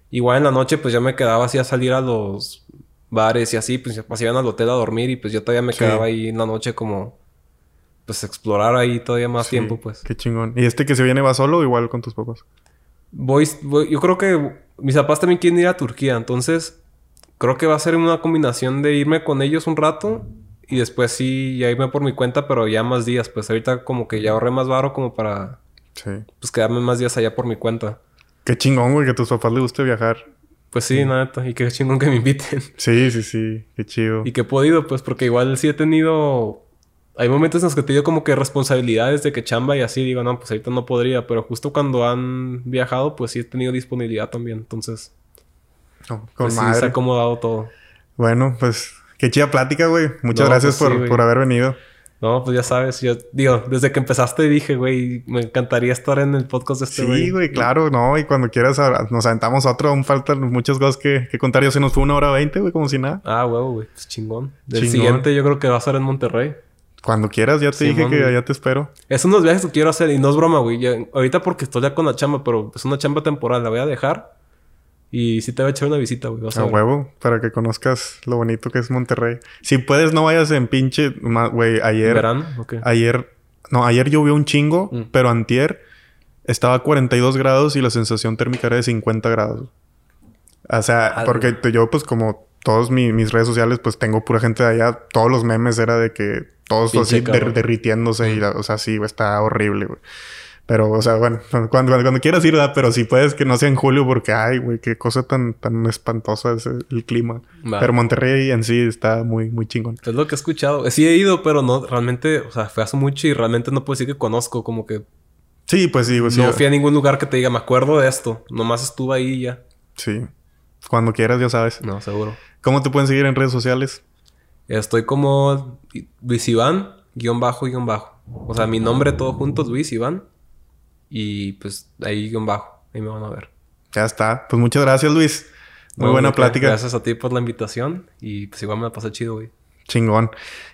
Igual en la noche pues ya me quedaba así a salir a los bares y así, pues pues iban al hotel a dormir y pues yo todavía me Sí. quedaba ahí en la noche como pues explorar ahí todavía más Sí, tiempo pues. Qué chingón. ¿Y este que se viene va solo o igual con tus papás? Voy, voy- yo creo que mis papás también quieren ir a Turquía, entonces creo que va a ser una combinación de irme con ellos un rato y después sí ya irme por mi cuenta, pero ya más días, pues ahorita como que ya ahorré más varo como para Sí. pues quedarme más días allá por mi cuenta. Qué chingón, güey, que a tus papás les guste viajar. Pues sí, nada, neta, y qué chingón que me inviten. Sí, sí, sí. Qué chido. y que he podido, pues porque igual sí he tenido hay momentos en los que he tenido como que responsabilidades de que chamba y así digo, no, pues ahorita no podría, pero justo cuando han viajado, pues sí he tenido disponibilidad también, entonces No, con pues sí se ha madre. acomodado todo. Bueno, pues qué chida plática, güey. Muchas No, gracias pues sí, por, por haber venido. No, pues ya sabes, yo digo, desde que empezaste dije, güey, me encantaría estar en el podcast de este güey. Sí, güey, claro, no. Y cuando quieras nos aventamos otro. Aún faltan muchas cosas que, que contar. Ya se nos fue una hora veinte, güey, como si nada. Ah, huevo, güey, pues chingón. Del Chingón. siguiente yo creo que va a ser en Monterrey. Cuando quieras, ya te dije que allá te espero. Es unos viajes que quiero hacer y no es broma, güey. Ahorita porque estoy ya con la chamba, pero es una chamba temporal, la voy a dejar. Y sí te voy a echar una visita, güey. vas a huevo, para que conozcas lo bonito que es Monterrey. Si puedes, no vayas en pinche... Güey, ayer... ¿Verano? Ok. Ayer... No, ayer llovió un chingo, Mm. pero antier estaba a 42 grados y la sensación térmica era de 50 grados. O sea, Al- porque te- yo pues como todos mi- mis redes sociales pues tengo pura gente de allá. Todos los memes era de que todos Pinche así der- derritiéndose y... Mm. o sea, sí, está horrible, güey. Pero, o sea, bueno, cuando, cuando, cuando quieras ir, ¿verdad? Pero si puedes que no sea en julio porque, ay, güey, qué cosa tan, tan espantosa es el, clima. Pero Monterrey en sí está muy, muy chingón. Es lo que he escuchado. Sí he ido, pero no, realmente, o sea, fue hace mucho y realmente no puedo decir que conozco, como que Sí, pues sí, pues sí. no fui a ningún lugar que te diga, me acuerdo de esto. Nomás estuve ahí y ya. Sí. Cuando quieras, ya sabes. No, seguro. ¿Cómo te pueden seguir en redes sociales? Estoy como Luis Iván, guion bajo, guion bajo. O sea, mi nombre todo junto, Luis Iván. Y pues ahí guion bajo. Ahí me van a ver. Ya está. Pues muchas gracias, Luis. Muy buena plática. Gracias a ti por la invitación. Y pues igual me la pasé chido, güey. Chingón.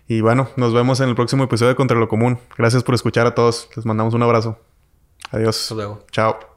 Y bueno, nos vemos en el próximo episodio de Contra lo Común. Gracias por escuchar a todos. Les mandamos un abrazo. Adiós. Hasta luego. Chao.